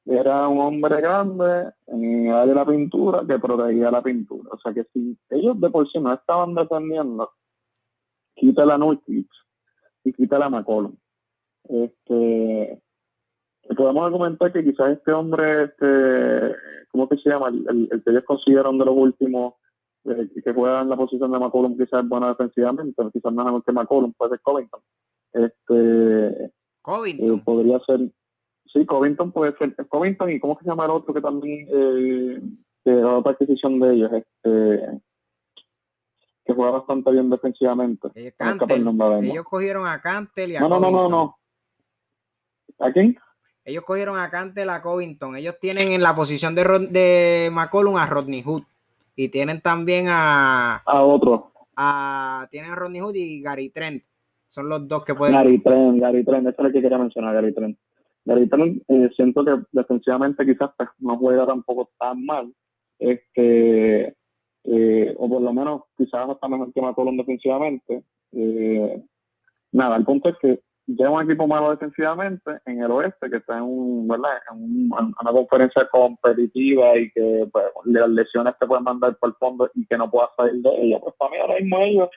era un hombre grande en el de la pintura que protegía la pintura. O sea que si ellos de por sí no estaban defendiendo, quítale a Nurkic y quítale a McCollum. Este, podemos argumentar que quizás este hombre, este, ¿cómo que se llama? El, que ellos consideran de los últimos eh, que juega en la posición de McCollum quizás es bueno defensivamente, pero quizás no es mejor que McCollum, puede ser Covington. Este, Covington. Eh, podría ser, sí, Covington puede ser, Covington y cómo se llama el otro que también, eh, que era otra adquisición de ellos, este, que juega bastante bien defensivamente. Eh, ellos cogieron a Cantel y a no, no, no, no, no. ¿A quién? Ellos cogieron a Cantel a Covington. Ellos tienen en la posición de, de McCollum a Rodney Hood. Y tienen también a. A otro. A, tienen a Rodney Hood y Gary Trent. Son los dos que pueden. Gary Trent, Gary Trent, eso es lo que quería mencionar, Gary Trent. Gary Trent, eh, siento que defensivamente quizás pues, no juega tampoco tan mal. Este, eh, o por lo menos quizás está mejor que McCollum defensivamente. Eh, nada, el punto es que ya un equipo malo defensivamente en el oeste que está en, un, ¿verdad? en, una conferencia competitiva y que pues, las lesiones te pueden mandar por el fondo y que no puedas salir de ella. Pues para mí ahora mismo ellos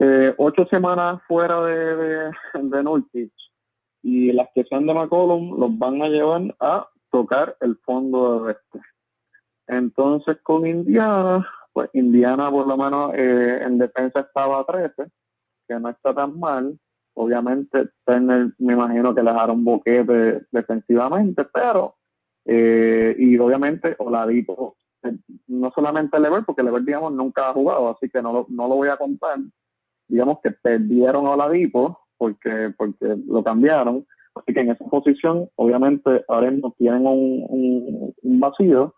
eh, ocho semanas fuera de, de, de y las que sean de McCollum los van a llevar a tocar el fondo de oeste. Entonces con Indiana, pues Indiana por lo menos eh, en defensa estaba a 13, que no está tan mal. Obviamente Turner me imagino que le dejaron boquete defensivamente, pero eh, y obviamente Oladipo, no solamente Lever, porque Lever digamos nunca ha jugado, así que no, no lo voy a contar, digamos que perdieron a Oladipo porque, porque lo cambiaron. Así que en esa posición, obviamente, ahora mismo tienen un, un, vacío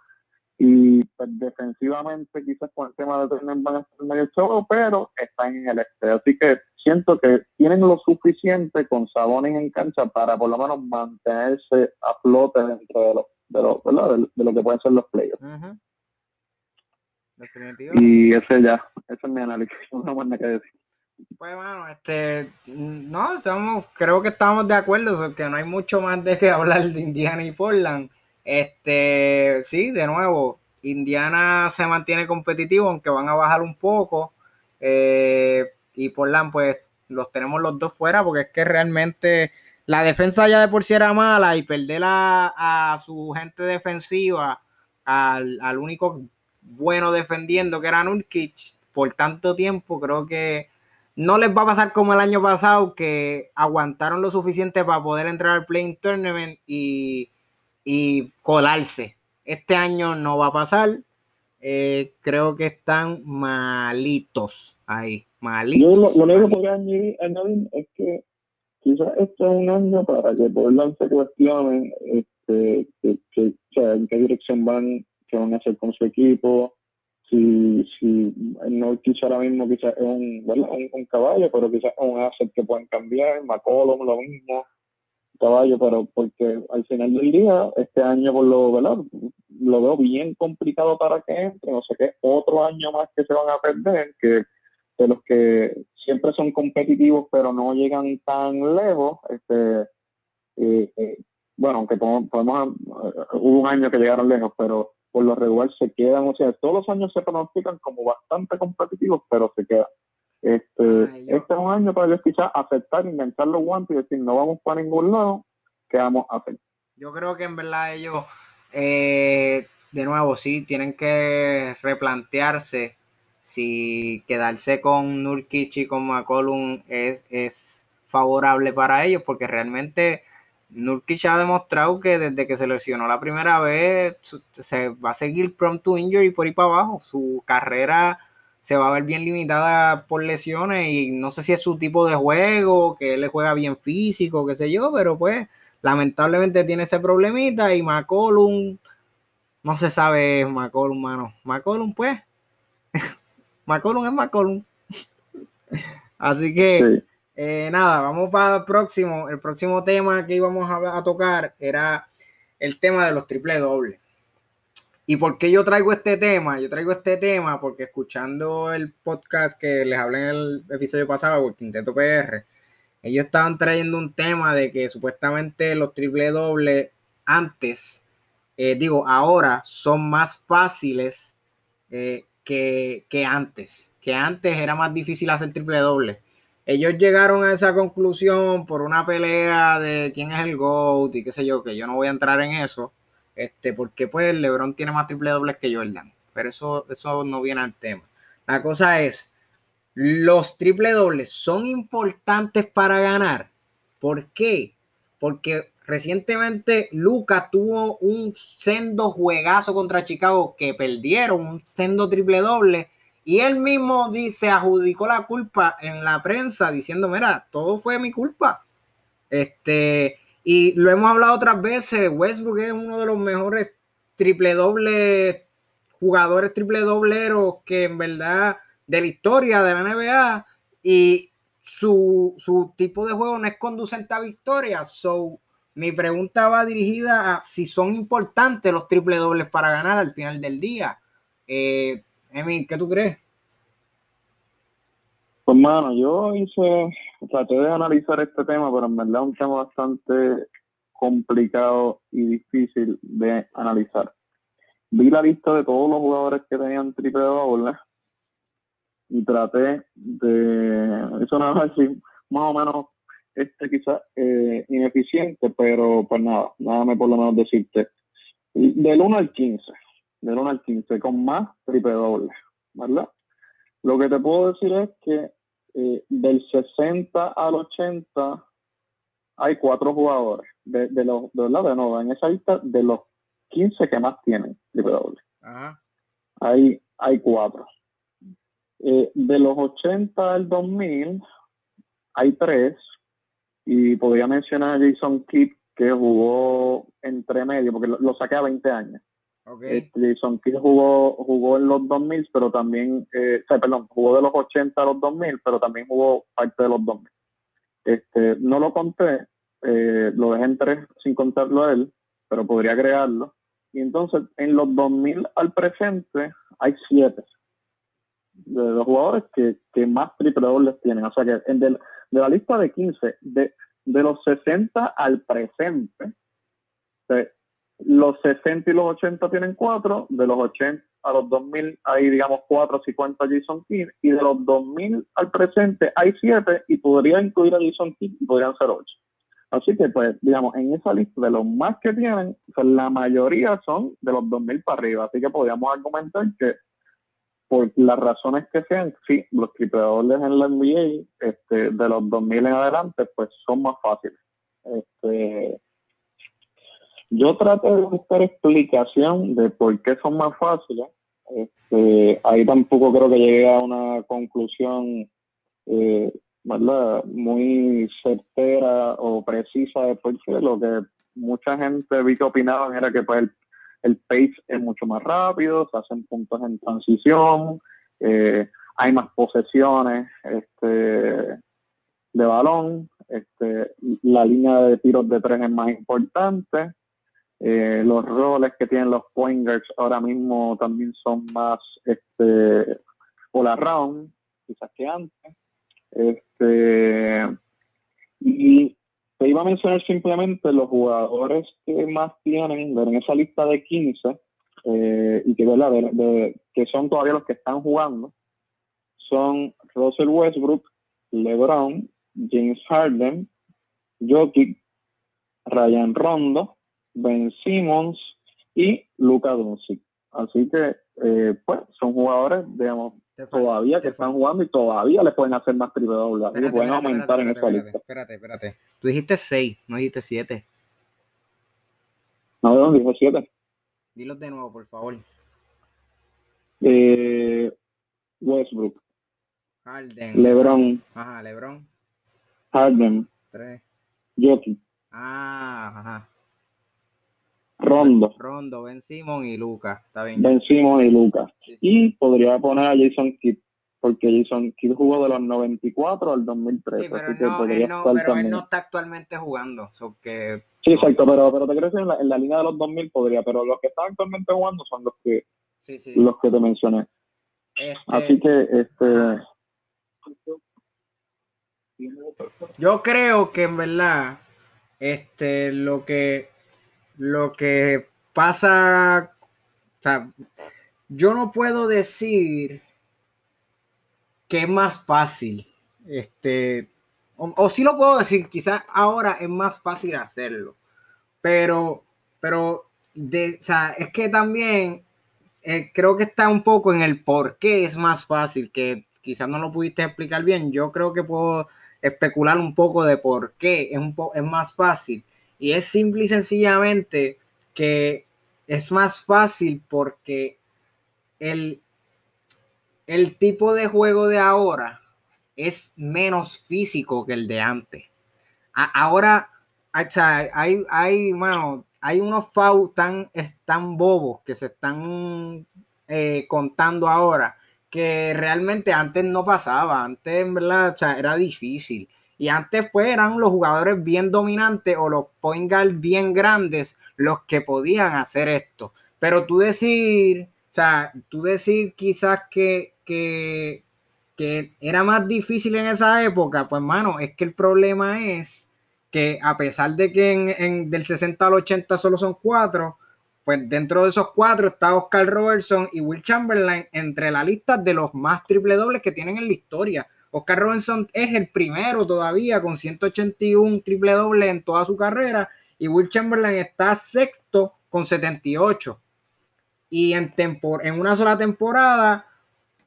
y pues, defensivamente quizás con el tema de Turner van a estar medio choco, pero están en el este. Así que siento que tienen lo suficiente con Sabonis en cancha para por lo menos mantenerse a flote dentro de lo, de lo, de, lo que pueden ser los playoffs. Y ese ya, ese es mi análisis, no más que decir. Pues bueno, este, no, estamos, creo que estamos de acuerdo, que no hay mucho más de que hablar de Indiana y Portland. Este, sí, de nuevo, Indiana se mantiene competitivo, aunque van a bajar un poco. Eh, y Portland, pues, los tenemos los dos fuera, porque es que realmente la defensa ya de por sí era mala y perder a, a su gente defensiva, al, al, único bueno defendiendo que era Nurkic, por tanto tiempo, creo que no les va a pasar como el año pasado, que aguantaron lo suficiente para poder entrar al Playing Tournament y, colarse. Este año no va a pasar. Eh, creo que están malitos ahí, malitos. Yo lo, único que podría añadir, es que quizás este es un año para que Portland se cuestionen este, en qué dirección van, qué van a hacer con su equipo, si, si no quizá ahora mismo quizás es un, un, caballo, pero quizás es un asset que pueden cambiar, McCollum lo mismo, caballo, pero porque al final del día, este año por lo, ¿verdad? lo veo bien complicado para que entre, no sé qué, otro año más que se van a perder, que de los que siempre son competitivos pero no llegan tan lejos, este eh, bueno, aunque podemos, podemos, eh, hubo un año que llegaron lejos, pero por lo regular se quedan, o sea, todos los años se pronostican como bastante competitivos, pero se quedan. Este, este es un año para ellos quizás aceptar, inventar los guantes y decir, no vamos para ningún lado, ¿qué vamos a hacer? Yo creo que en verdad ellos eh, de nuevo, sí, tienen que replantearse si quedarse con Nurkic y con McCollum es, es favorable para ellos, porque realmente Nurkic ha demostrado que desde que se lesionó la primera vez se va a seguir prompt to injury por ahí para abajo. Su carrera se va a ver bien limitada por lesiones y no sé si es su tipo de juego, que él le juega bien físico, qué sé yo, pero pues lamentablemente tiene ese problemita y McCollum no se sabe McCollum, mano. McCollum, pues. McCollum es McCollum. Así que, eh, nada, vamos para el próximo. El próximo tema que íbamos a, tocar era el tema de los triple dobles. ¿Y por qué yo traigo este tema? Yo traigo este tema porque escuchando el podcast que les hablé en el episodio pasado, el Quinteto PR, ellos estaban trayendo un tema de que supuestamente los triple dobles antes eh, digo, ahora son más fáciles eh, que, antes, que antes era más difícil hacer triple doble. Ellos llegaron a esa conclusión por una pelea de quién es el GOAT y qué sé yo, que yo no voy a entrar en eso, este, porque pues LeBron tiene más triple dobles que Jordan, pero eso, eso no viene al tema. La cosa es, los triple dobles son importantes para ganar. ¿Por qué? Porque Recientemente Lucas tuvo un sendo juegazo contra Chicago que perdieron, un sendo triple doble. Y él mismo dice, adjudicó la culpa en la prensa diciendo, mira, todo fue mi culpa. Este, y lo hemos hablado otras veces, Westbrook es uno de los mejores triple doble jugadores triple dobleros que en verdad de la historia de la NBA y su, su tipo de juego no es conducente a victoria. So, mi pregunta va dirigida a si son importantes los triple dobles para ganar al final del día. Eh, Emil, ¿qué tú crees? Pues, mano, yo hice, traté de analizar este tema, pero en verdad es un tema bastante complicado y difícil de analizar. Vi la lista de todos los jugadores que tenían triple dobles y traté de, eso nada más, más o menos este quizás eh, ineficiente, pero pues nada, nada me por lo menos decirte. Del 1 al 15, del 1 al 15, con más triple doble, ¿verdad? Lo que te puedo decir es que eh, del 60 al 80 hay cuatro jugadores, de, de los, de verdad, de nuevo, en esa lista, de los 15 que más tienen triple doble. Hay, hay cuatro. Eh, de los 80 al 2000 hay tres y podría mencionar a Jason Kidd, que jugó entre medio, porque lo, saqué a 20 años. Este, Jason Kidd jugó, jugó en los 2000, pero también, eh, perdón, jugó de los 80 a los 2000, pero también jugó parte de los 2000. Este, no lo conté, eh, lo dejé en tres sin contarlo a él, pero podría agregarlo. Y entonces, en los 2000 al presente, hay siete de los jugadores que, que más triple dobles tienen. O sea que en del, de la lista de 15, de, de los 60 al presente, los 60 y los 80 tienen 4, de los 80 a los 2000 hay, digamos, 4 si cuenta Jason Kidd, y de los 2000 al presente hay 7 y podría incluir a Jason Kidd y podrían ser 8. Así que, pues, digamos, en esa lista de los más que tienen, la mayoría son de los 2000 para arriba. Así que podríamos argumentar que por las razones que sean, sí, los tripleadores en la NBA, este, de los 2000 en adelante, pues son más fáciles. Este, yo trato de buscar explicación de por qué son más fáciles. Este, ahí tampoco creo que llegue a una conclusión eh, muy certera o precisa de por qué. Lo que mucha gente vi que opinaban era que pues, el el pace es mucho más rápido, se hacen puntos en transición, eh, hay más posesiones este, de balón, este, la línea de tiros de tres es más importante, eh, los roles que tienen los pointers ahora mismo también son más este, all around, quizás que antes. Este, y te iba a mencionar simplemente los jugadores que más tienen en esa lista de 15 eh, y que, De, que son todavía los que están jugando son Russell Westbrook, LeBron, James Harden, Jokic, Ryan Rondo, Ben Simmons, y Luca Doncic. Así que, eh, pues, son jugadores, digamos, todavía que están jugando y todavía le pueden hacer más triple doble. Y pueden aumentar en esta lista. Espérate, espérate. Tú dijiste 6, no dijiste 7. No, no, dije 7. Dilos de nuevo, por favor. Eh, Westbrook. Harden. LeBron. Ajá, LeBron. Harden. 3. Jokic. Ah, ajá. Rondo. Rondo, Ben Simon y Lucas. Está bien. Ben Simon y Lucas. Y podría poner a Jason Kidd, porque Jason Kidd jugó de los 94 al 2003. Sí, pero, no, él, no, pero él no está actualmente jugando. que... Sí, exacto, pero, pero te crees en la, en la línea de los 2000 podría, pero los que están actualmente jugando son los que, Los que te mencioné. Este... Así que, este. Yo creo que en verdad, este, lo que lo que pasa, o sea, yo no puedo decir que es más fácil, este, o, sí lo puedo decir, quizás ahora es más fácil hacerlo, pero, pero, de, o sea, es que también eh, creo que está un poco en el por qué es más fácil, que quizás no lo pudiste explicar bien, yo creo que puedo especular un poco de por qué es, un es más fácil. Y es simple y sencillamente que es más fácil porque el, el tipo de juego de ahora es menos físico que el de antes. ahora hay, hay, hay unos fouls tan, tan bobos que se están eh, contando ahora que realmente antes no pasaba. Antes, en verdad, era difícil. Y antes pues eran los jugadores bien dominantes o los point guard bien grandes los que podían hacer esto. Pero tú decir, o sea, tú decir quizás que, que, era más difícil en esa época, pues mano, es que el problema es que a pesar de que en, del 60 al 80 solo son cuatro, pues dentro de esos cuatro está Oscar Robertson y Will Chamberlain entre la lista de los más triple dobles que tienen en la historia. Oscar Robinson es el primero todavía con 181 triple doble en toda su carrera y Will Chamberlain está sexto con 78. Y en, en una sola temporada,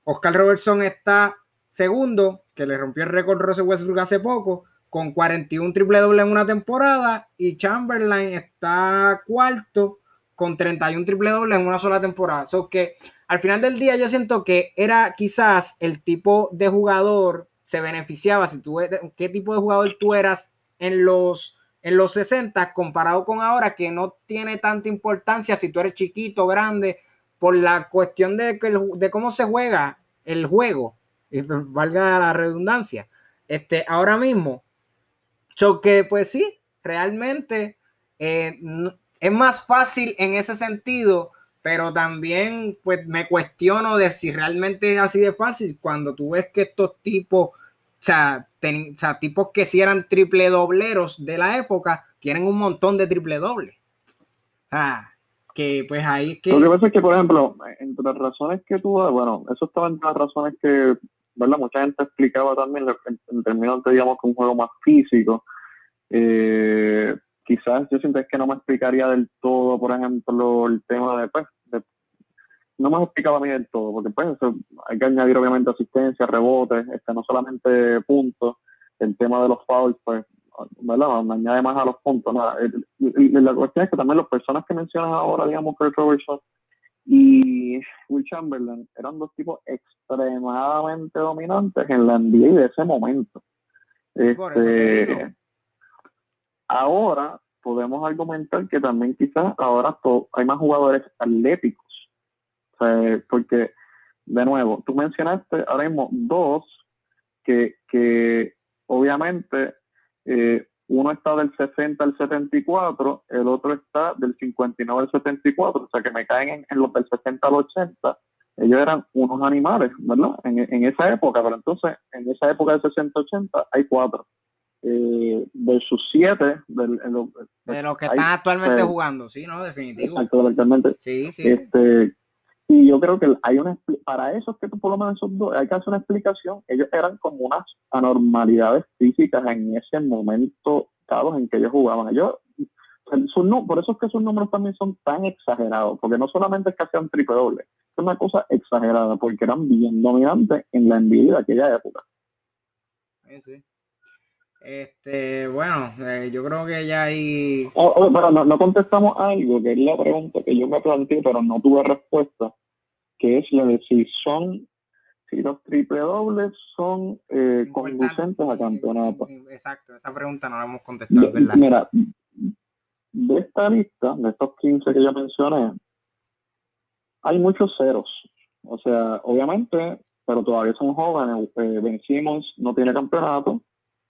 Oscar Robertson está segundo, que le rompió el récord Rose Westbrook hace poco, con 41 triple doble en una temporada y Chamberlain está cuarto con 31 triple doble en una sola temporada. So que al final del día yo siento que era quizás el tipo de jugador se beneficiaba si tú qué tipo de jugador tú eras en los en los 60 comparado con ahora que no tiene tanta importancia si tú eres chiquito, grande, por la cuestión de, de cómo se juega el juego, valga la redundancia. Este, ahora mismo, so que pues sí, realmente eh, es más fácil en ese sentido pero también pues me cuestiono de si realmente es así de fácil cuando tú ves que estos tipos, o sea, tipos que si eran triple dobleros de la época, tienen un montón de triple doble. Ah, que pues ahí que... Lo que pasa es que, por ejemplo, entre las razones que tú bueno, eso estaba entre las razones que, ¿verdad? Mucha gente explicaba también en, términos digamos, que un juego más físico. Eh, quizás yo siento que no me explicaría del todo, por ejemplo, el tema de, pues, no me explicado a mí del todo, porque pues hay que añadir obviamente asistencia, rebotes, este, no solamente puntos, el tema de los fouls, pues, ¿verdad? Me añade más a los puntos. Nada. la cuestión es que también las personas que mencionas ahora, digamos, Kurt Robertson y Will Chamberlain, eran dos tipos extremadamente dominantes en la NBA de ese momento. Este, ahora podemos argumentar que también quizás ahora hay más jugadores atléticos porque, de nuevo, tú mencionaste ahora mismo dos que, que obviamente eh, uno está del 60 al 74, el otro está del 59 al 74, o sea que me caen en, los del 60 al 80. Ellos eran unos animales, ¿verdad? En, en esa época, pero entonces, en esa época del 60-80 hay cuatro. Eh, versus siete de los que están actualmente jugando, sí, ¿no? Definitivo. Actualmente. Sí, sí. Este, y yo creo que hay una para eso que tú por lo menos esos dos, hay que hacer una explicación. Ellos eran como unas anormalidades físicas en ese momento en que ellos jugaban. Ellos por eso es que sus números también son tan exagerados, porque no solamente es que hacían triple doble, es una cosa exagerada, porque eran bien dominantes en la NBA de aquella época. Sí, sí. Este, bueno, eh, yo creo que ya hay. Oh, oh, pero no, contestamos algo, que es la pregunta que yo me planteé, pero no tuve respuesta, que es la de si son, si los triple dobles son eh, conducentes a campeonato. Exacto, esa pregunta no la hemos contestado, ¿verdad? Mira, de esta lista, de estos 15 que yo mencioné, hay muchos ceros. O sea, obviamente, pero todavía son jóvenes. Eh, ben Simmons no tiene campeonato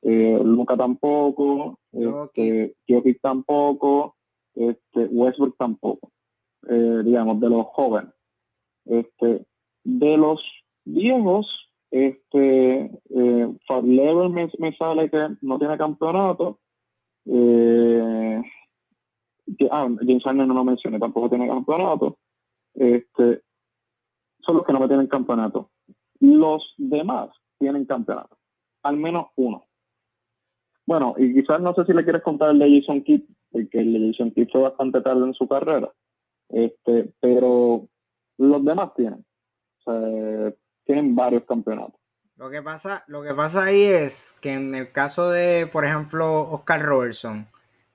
eh, Luca tampoco, este, Jokic tampoco, este, Westbrook tampoco, eh, digamos, de los jóvenes. Este, de los viejos, este, eh, Level me, sale que no tiene campeonato. Eh, ah, James Harden no lo mencioné, tampoco tiene campeonato. Este, son los que no me tienen campeonato. Los demás tienen campeonato, al menos uno. Bueno, y quizás no sé si le quieres contar el de Jason Kidd, porque el de Jason Kidd fue bastante tarde en su carrera, este, pero los demás tienen, o sea, tienen varios campeonatos. Lo que pasa, lo que pasa ahí es que en el caso de, por ejemplo, Oscar Robertson,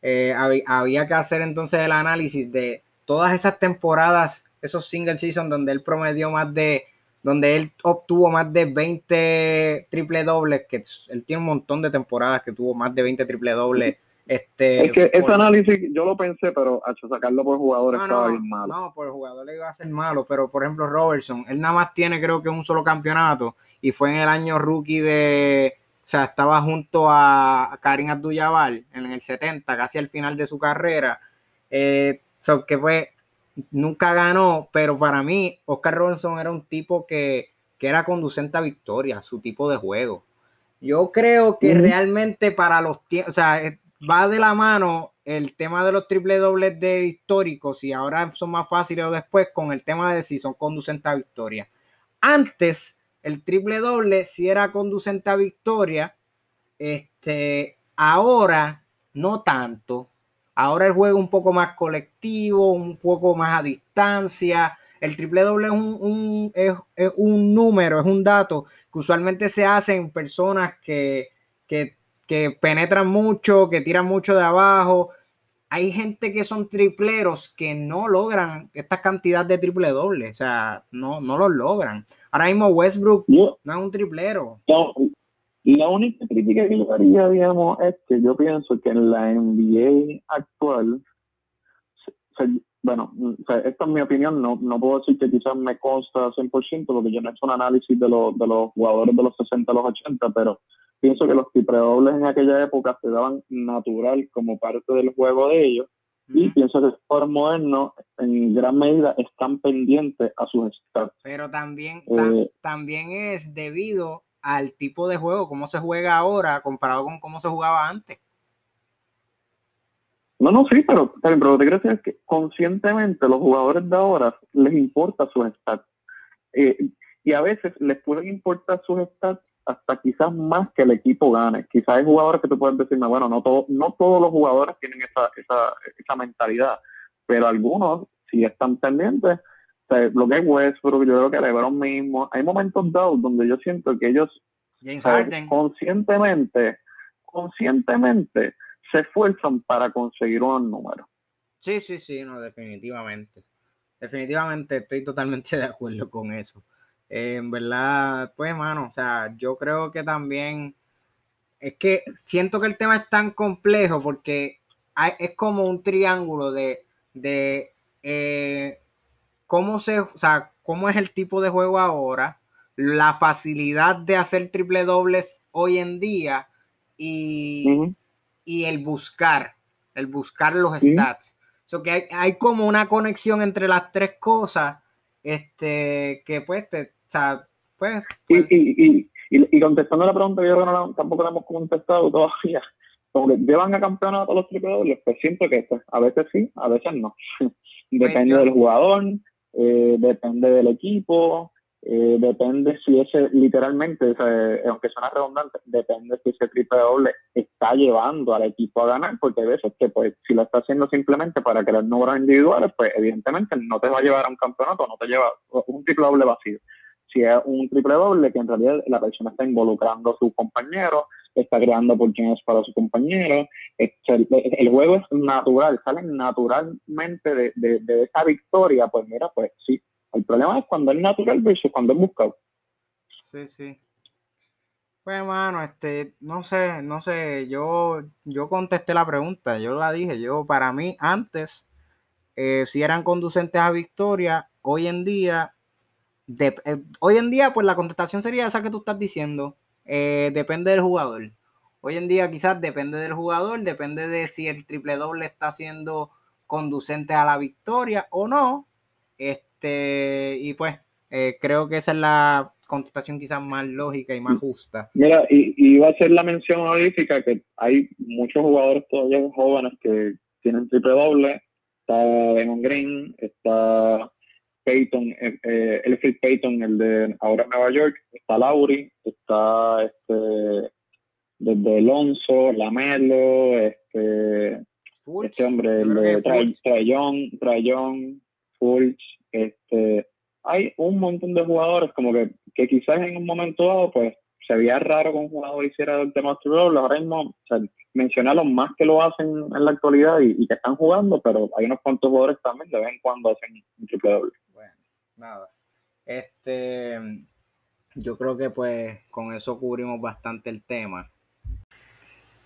eh, había que hacer entonces el análisis de todas esas temporadas, esos single season donde él promedió más de donde él obtuvo más de 20 triple dobles, que él tiene un montón de temporadas que tuvo más de 20 triple dobles. Este, es que ese análisis yo lo pensé, pero hecho sacarlo por jugador estaba bien malo. No, por el jugador le iba a ser malo, pero por ejemplo Robertson, él nada más tiene creo que un solo campeonato y fue en el año rookie de, o sea, estaba junto a Karim Abdul-Jabbar en el 70, casi al final de su carrera. Eh, que fue nunca ganó, pero para mí Oscar Robertson era un tipo que, era conducente a victoria, su tipo de juego. Yo creo que realmente para los tiempos, o sea, eh, va de la mano el tema de los triple dobles de históricos y ahora son más fáciles o después con el tema de si son conducentes a victoria. Antes, el triple doble si era conducente a victoria, este, ahora no tanto. Ahora el juego es un poco más colectivo, un poco más a distancia. El triple doble es un, es, un número, es un dato que usualmente se hace en personas que, que, penetran mucho, que tiran mucho de abajo. Hay gente que son tripleros que no logran esta cantidad de triple doble, o sea, no, no lo logran. Ahora mismo Westbrook no es un triplero. La única crítica que yo haría, digamos, es que yo pienso que en la NBA actual, bueno, esta es mi opinión, no, no puedo decir que quizás me consta 100%, porque yo no he hecho un análisis de, de los jugadores de los 60 a los 80, pero pienso que los triple dobles en aquella época se daban natural como parte del juego de ellos, y pienso que los jugadores modernos en gran medida están pendientes a sus stats. Pero también, eh, también es debido al tipo de juego, cómo se juega ahora comparado con cómo se jugaba antes. No, no, sí, pero, pero te quiero decir que conscientemente los jugadores de ahora les importa sus stats. Eh, y a veces les pueden importar sus stats hasta quizás más que el equipo gane. Quizás hay jugadores que te pueden decirme, bueno, no, todo, no todos los jugadores tienen esa, esa, esa mentalidad, pero algunos sí están pendientes lo que es Westbrook, yo creo que LeBron mismo, hay momentos dados donde yo siento que ellos conscientemente, conscientemente se esfuerzan para conseguir un número. Sí, sí, sí, no, definitivamente. Definitivamente estoy totalmente de acuerdo con eso. Eh, en verdad, pues, mano, o sea, yo creo que también es que siento que el tema es tan complejo porque es como un triángulo de, de eh, cómo se, o sea, cómo es el tipo de juego ahora, la facilidad de hacer triple dobles hoy en día y, el buscar, el buscar los stats. So que hay, como una conexión entre las tres cosas, este, que pues, te, o sea, pues. pues y, y, contestando la pregunta, yo creo que no, tampoco la hemos contestado todavía. Como llevan a campeonato los triple dobles, pues siento que pues, a veces sí, a veces no. Pues Depende del jugador, eh, depende del equipo. eh, depende si ese, literalmente, aunque suena redundante, depende si ese triple doble está llevando al equipo a ganar, porque hay veces que pues si lo está haciendo simplemente para crear números individuales, pues evidentemente no te va a llevar a un campeonato, no te lleva un triple doble vacío. Si es un triple doble que en realidad la persona está involucrando a sus compañeros, está creando oportunidades para su compañero, el, juego es natural, salen naturalmente de, de esa victoria, pues mira, pues sí, el problema es cuando es natural versus cuando es buscado. Sí, sí. Pues, hermano, este, no sé, no sé, yo, yo contesté la pregunta, yo la dije, yo para mí antes, eh, si eran conducentes a victoria, hoy en día, de, eh, hoy en día, pues la contestación sería esa que tú estás diciendo, eh, depende del jugador. Hoy en día quizás depende del jugador, depende de si el triple doble está siendo conducente a la victoria o no. Este, y pues eh, creo que esa es la contestación quizás más lógica y más justa. Mira, y, iba a hacer la mención honorífica que hay muchos jugadores todavía jóvenes que tienen triple doble. Está Damon Green, está Peyton, eh, eh Elfrid Payton, el de ahora Nueva York, está Lauri, está este desde Alonso, Lamelo, este, este hombre, el de Trayon, Trayon, Fulch, este, hay un montón de jugadores como que, que quizás en un momento dado, pues se veía raro que un jugador hiciera el tema. Ahora mismo, o sea, mencioné a los más que lo hacen en la actualidad y, que están jugando, pero hay unos cuantos jugadores también de vez en cuando hacen un triple doble. Nada. Este, yo creo que pues con eso cubrimos bastante el tema.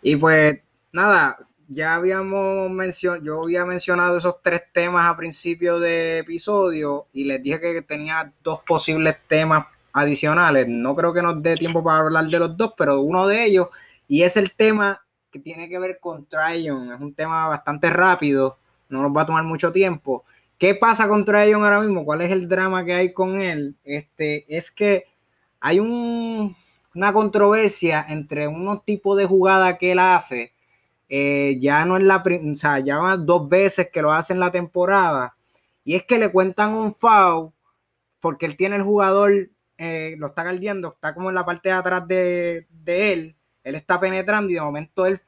Y pues nada, ya habíamos mencionado, yo había mencionado esos tres temas a principio de episodio y les dije que tenía dos posibles temas adicionales. No creo que nos dé tiempo para hablar de los dos, pero uno de ellos, y es el tema que tiene que ver con Tryon. Es un tema bastante rápido, no nos va a tomar mucho tiempo. ¿Qué pasa con Tryon ahora mismo? ¿Cuál es el drama que hay con él? Este, es que hay un, una controversia entre unos tipos de jugada que él hace eh, ya no es la, o sea, ya van dos veces que lo hace en la temporada. Y es que le cuentan un foul porque él tiene el jugador, eh, lo está guardiando, está como en la parte de atrás de, él. Él está penetrando y de momento él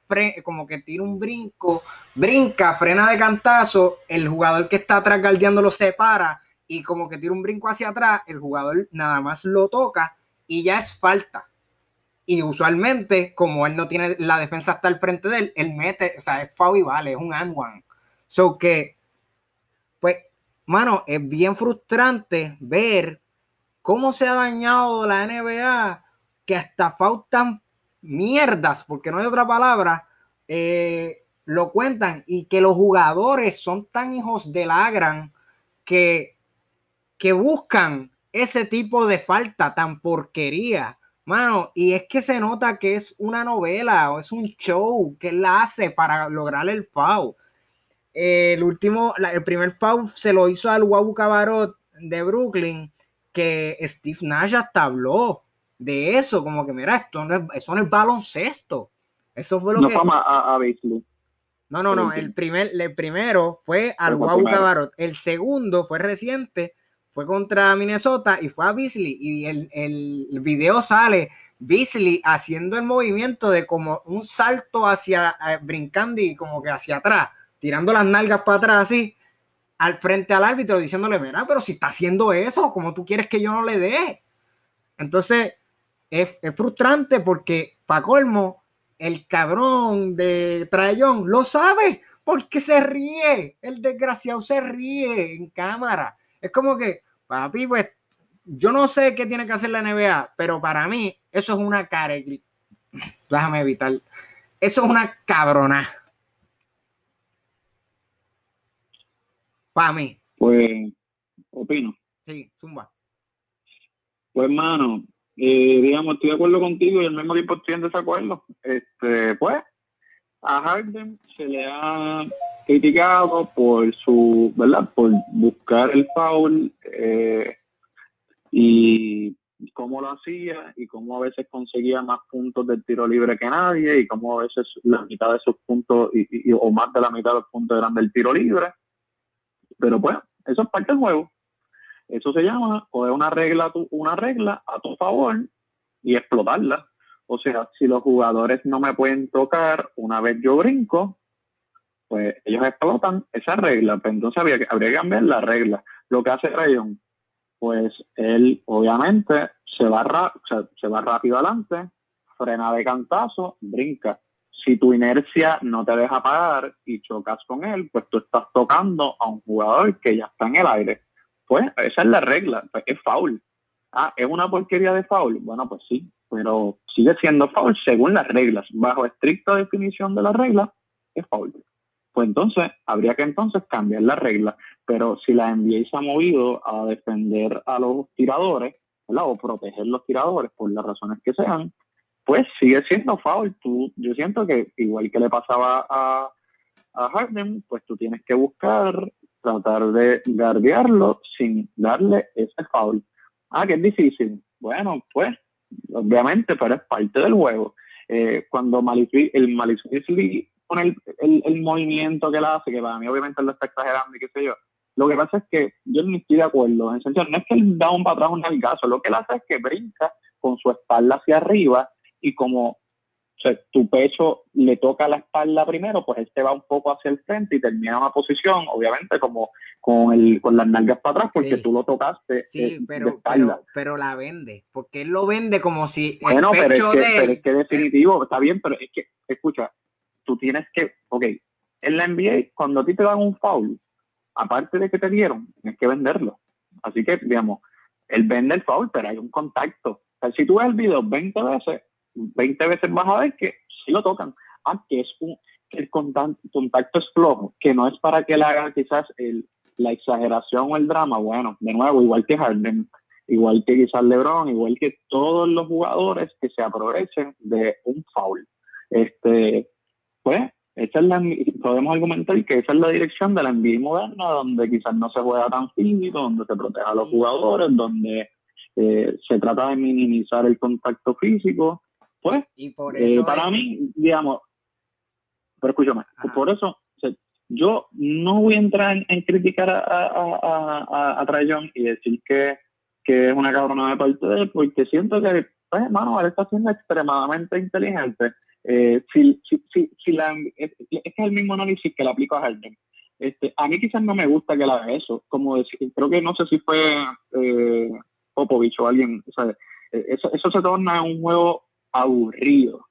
como que tira un brinco, brinca, frena de cantazo, el jugador que está atrás guardiando lo separa y como que tira un brinco hacia atrás, el jugador nada más lo toca y ya es falta. Y usualmente, como él no tiene la defensa hasta el frente de él, él mete, o sea, es foul y vale, es un and one. So que, pues, mano, es bien frustrante ver cómo se ha dañado la NBA, que hasta faltan mierdas, porque no hay otra palabra, eh, lo cuentan y que los jugadores son tan hijos de la gran que, que buscan ese tipo de falta tan porquería Mano, y es que se nota que es una novela o es un show que él hace para lograr el FAU. el último, el primer FAU se lo hizo al Wabu Cabarot de Brooklyn, que Steve Nash hasta habló de eso, como que mira, esto no es, eso no es baloncesto. Eso fue lo no que. A, a no, no, no. El, primer, el primero fue al Wabu Cabarot. El segundo fue reciente fue contra Minnesota y fue a Beasley y el, el, video sale Beasley haciendo el movimiento de como un salto hacia, eh, brincando y como que hacia atrás, tirando las nalgas para atrás así, al frente al árbitro diciéndole, mira, pero si está haciendo eso, ¿cómo tú quieres que yo no le dé? Entonces, es, es frustrante porque, para colmo, el cabrón de Trayón lo sabe porque se ríe, el desgraciado se ríe en cámara. Es como que, Papi, pues yo no sé qué tiene que hacer la NBA, pero para mí eso es una cara. Déjame evitar. Eso es una cabrona. Para mí. Pues, opino. Sí, zumba. Pues, hermano, eh, digamos, estoy de acuerdo contigo y al mismo tiempo estoy en desacuerdo. Este, pues, a Harden se le ha criticado por su, ¿verdad? Por buscar el foul eh, y cómo lo hacía y cómo a veces conseguía más puntos del tiro libre que nadie y cómo a veces la mitad de esos puntos y, o más de la mitad de los puntos eran del tiro libre. Pero pues, eso es parte del juego. Eso se llama coger una regla, una regla a tu favor y explotarla. O sea, si los jugadores no me pueden tocar una vez yo brinco, pues ellos explotan esa regla. Pues entonces habría que, habría que cambiar la regla. Lo que hace Rayon, pues él obviamente se va, se va rápido adelante, frena de cantazo, brinca. Si tu inercia no te deja parar y chocas con él, pues tú estás tocando a un jugador que ya está en el aire. Pues esa es la regla, pues es foul. Ah, ¿es una porquería de foul? Bueno, pues sí, pero sigue siendo foul según las reglas. Bajo estricta definición de la regla, es foul. Pues entonces, habría que entonces cambiar la regla. Pero si la NBA se ha movido a defender a los tiradores, o proteger los tiradores por las razones que sean, pues sigue siendo foul. Tú, yo siento que igual que le pasaba a, a Harden, pues tú tienes que buscar, tratar de guardiarlo sin darle ese foul. Ah, que es difícil. Bueno, pues, obviamente, pero es parte del juego. Eh, cuando el Malik pone el, el, movimiento que él hace, que para mí obviamente lo está exagerando y qué sé yo, lo que pasa es que yo no estoy de acuerdo. En sentido, no es que él da un para atrás un nalgazo, lo que él hace es que brinca con su espalda hacia arriba y como tu pecho le toca la espalda primero, pues él se va un poco hacia el frente y termina una posición, obviamente, como con, el, con las nalgas para atrás, porque tú lo tocaste. Sí, eh, pero, pero, la vende, porque él lo vende como si. Bueno, el pecho pero, es que, pero es que definitivo, está bien, pero es que, escucha, tú tienes que, ok, en la NBA, cuando a ti te dan un foul, aparte de que te dieron, tienes que venderlo. Así que, digamos, él vende el foul, pero hay un contacto. si tú ves el video 20 veces, 20 veces vas a ver que sí lo tocan. Ah, que es un, que el contacto es flojo, que no es para que él haga quizás el, la exageración o el drama. Bueno, de nuevo, igual que Harden, igual que quizás LeBron, igual que todos los jugadores que se aprovechen de un foul. Este, pues, esa es la, podemos argumentar que esa es la dirección de la NBA moderna, donde quizás no se juega tan físico, donde se protege a los jugadores, donde eh, se trata de minimizar el contacto físico. Pues, y por eh, para mí, digamos, pero escúchame, por eso yo no voy a entrar en, criticar a, a, a, a, y decir que, que, es una cabrona de parte de él, porque siento que, pues, hermano, él está siendo extremadamente inteligente eh, si, si, si, si la, es, es el mismo análisis que le aplico a Harden. Este, a mí quizás no me gusta que la haga eso, como decir, creo que no sé si fue eh, Popovich o alguien, o sea, eh, eso, eso se torna un juego aburrido,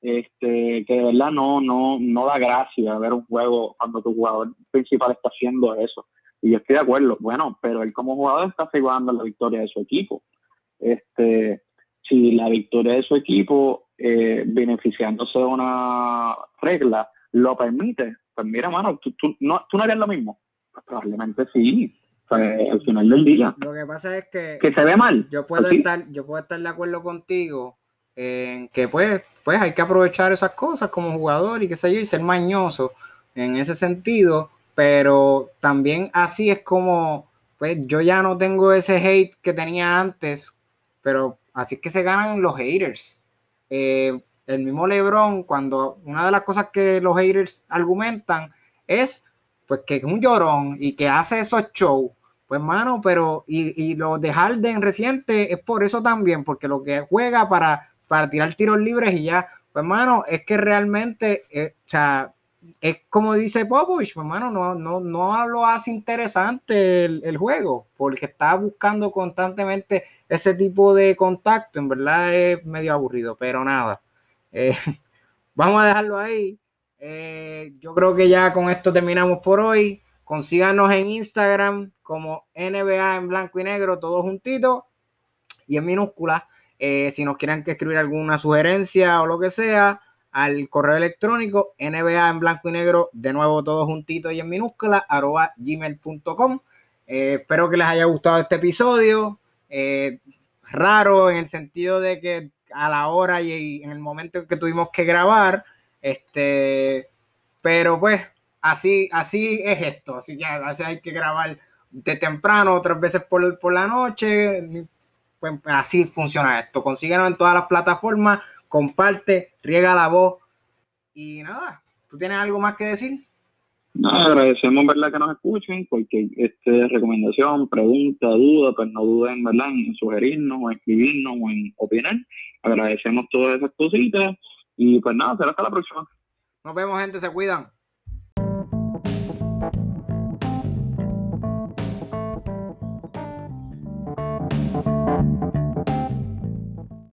este, que de verdad no, no, no da gracia ver un juego cuando tu jugador principal está haciendo eso. Y yo estoy de acuerdo, bueno, pero él como jugador está asegurando la victoria de su equipo. Este, si la victoria de su equipo eh, beneficiándose de una regla lo permite, pues mira, mano, tú, no, tú no harías lo mismo. Pues probablemente sí, al final del día. Lo que pasa es que, que se ve mal. Yo puedo, estar, yo puedo estar de acuerdo contigo en que pues, pues hay que aprovechar esas cosas como jugador y qué sé yo, y ser mañoso en ese sentido, pero también así es como, pues yo ya no tengo ese hate que tenía antes, pero así es que se ganan los haters. Eh, el mismo LeBron, cuando una de las cosas que los haters argumentan es pues que es un llorón y que hace esos shows, pues mano, pero y, y lo de Harden reciente es por eso también, porque lo que juega para, para tirar tiros libres y ya, pues mano, es que realmente, eh, o sea, es como dice Popovich, pues mano, no, no, no lo hace interesante el, el, juego, porque está buscando constantemente ese tipo de contacto, en verdad es medio aburrido, pero nada. Eh, vamos a dejarlo ahí. Eh, yo creo que ya con esto terminamos por hoy. Consíganos en Instagram como NBA en blanco y negro, todos juntitos y en minúscula. Eh, si nos quieren que escribir alguna sugerencia o lo que sea, al correo electrónico NBA en blanco y negro, de nuevo todos juntitos y en minúscula, arroba gmail.com. espero que les haya gustado este episodio. Eh, raro en el sentido de que a la hora y en el momento en que tuvimos que grabar, este, pero pues así, así es esto, así que así hay que grabar de temprano, otras veces por, por la noche, pues así funciona esto. Consíguenos en todas las plataformas, comparte, riega la voz y nada, ¿tú tienes algo más que decir? No, agradecemos verdad que nos escuchen, cualquier este, recomendación, pregunta, duda, pues no duden ¿verdad? en sugerirnos o escribirnos o en opinar. Agradecemos todas esas cositas y pues nada, será hasta la próxima. Nos vemos gente, se cuidan.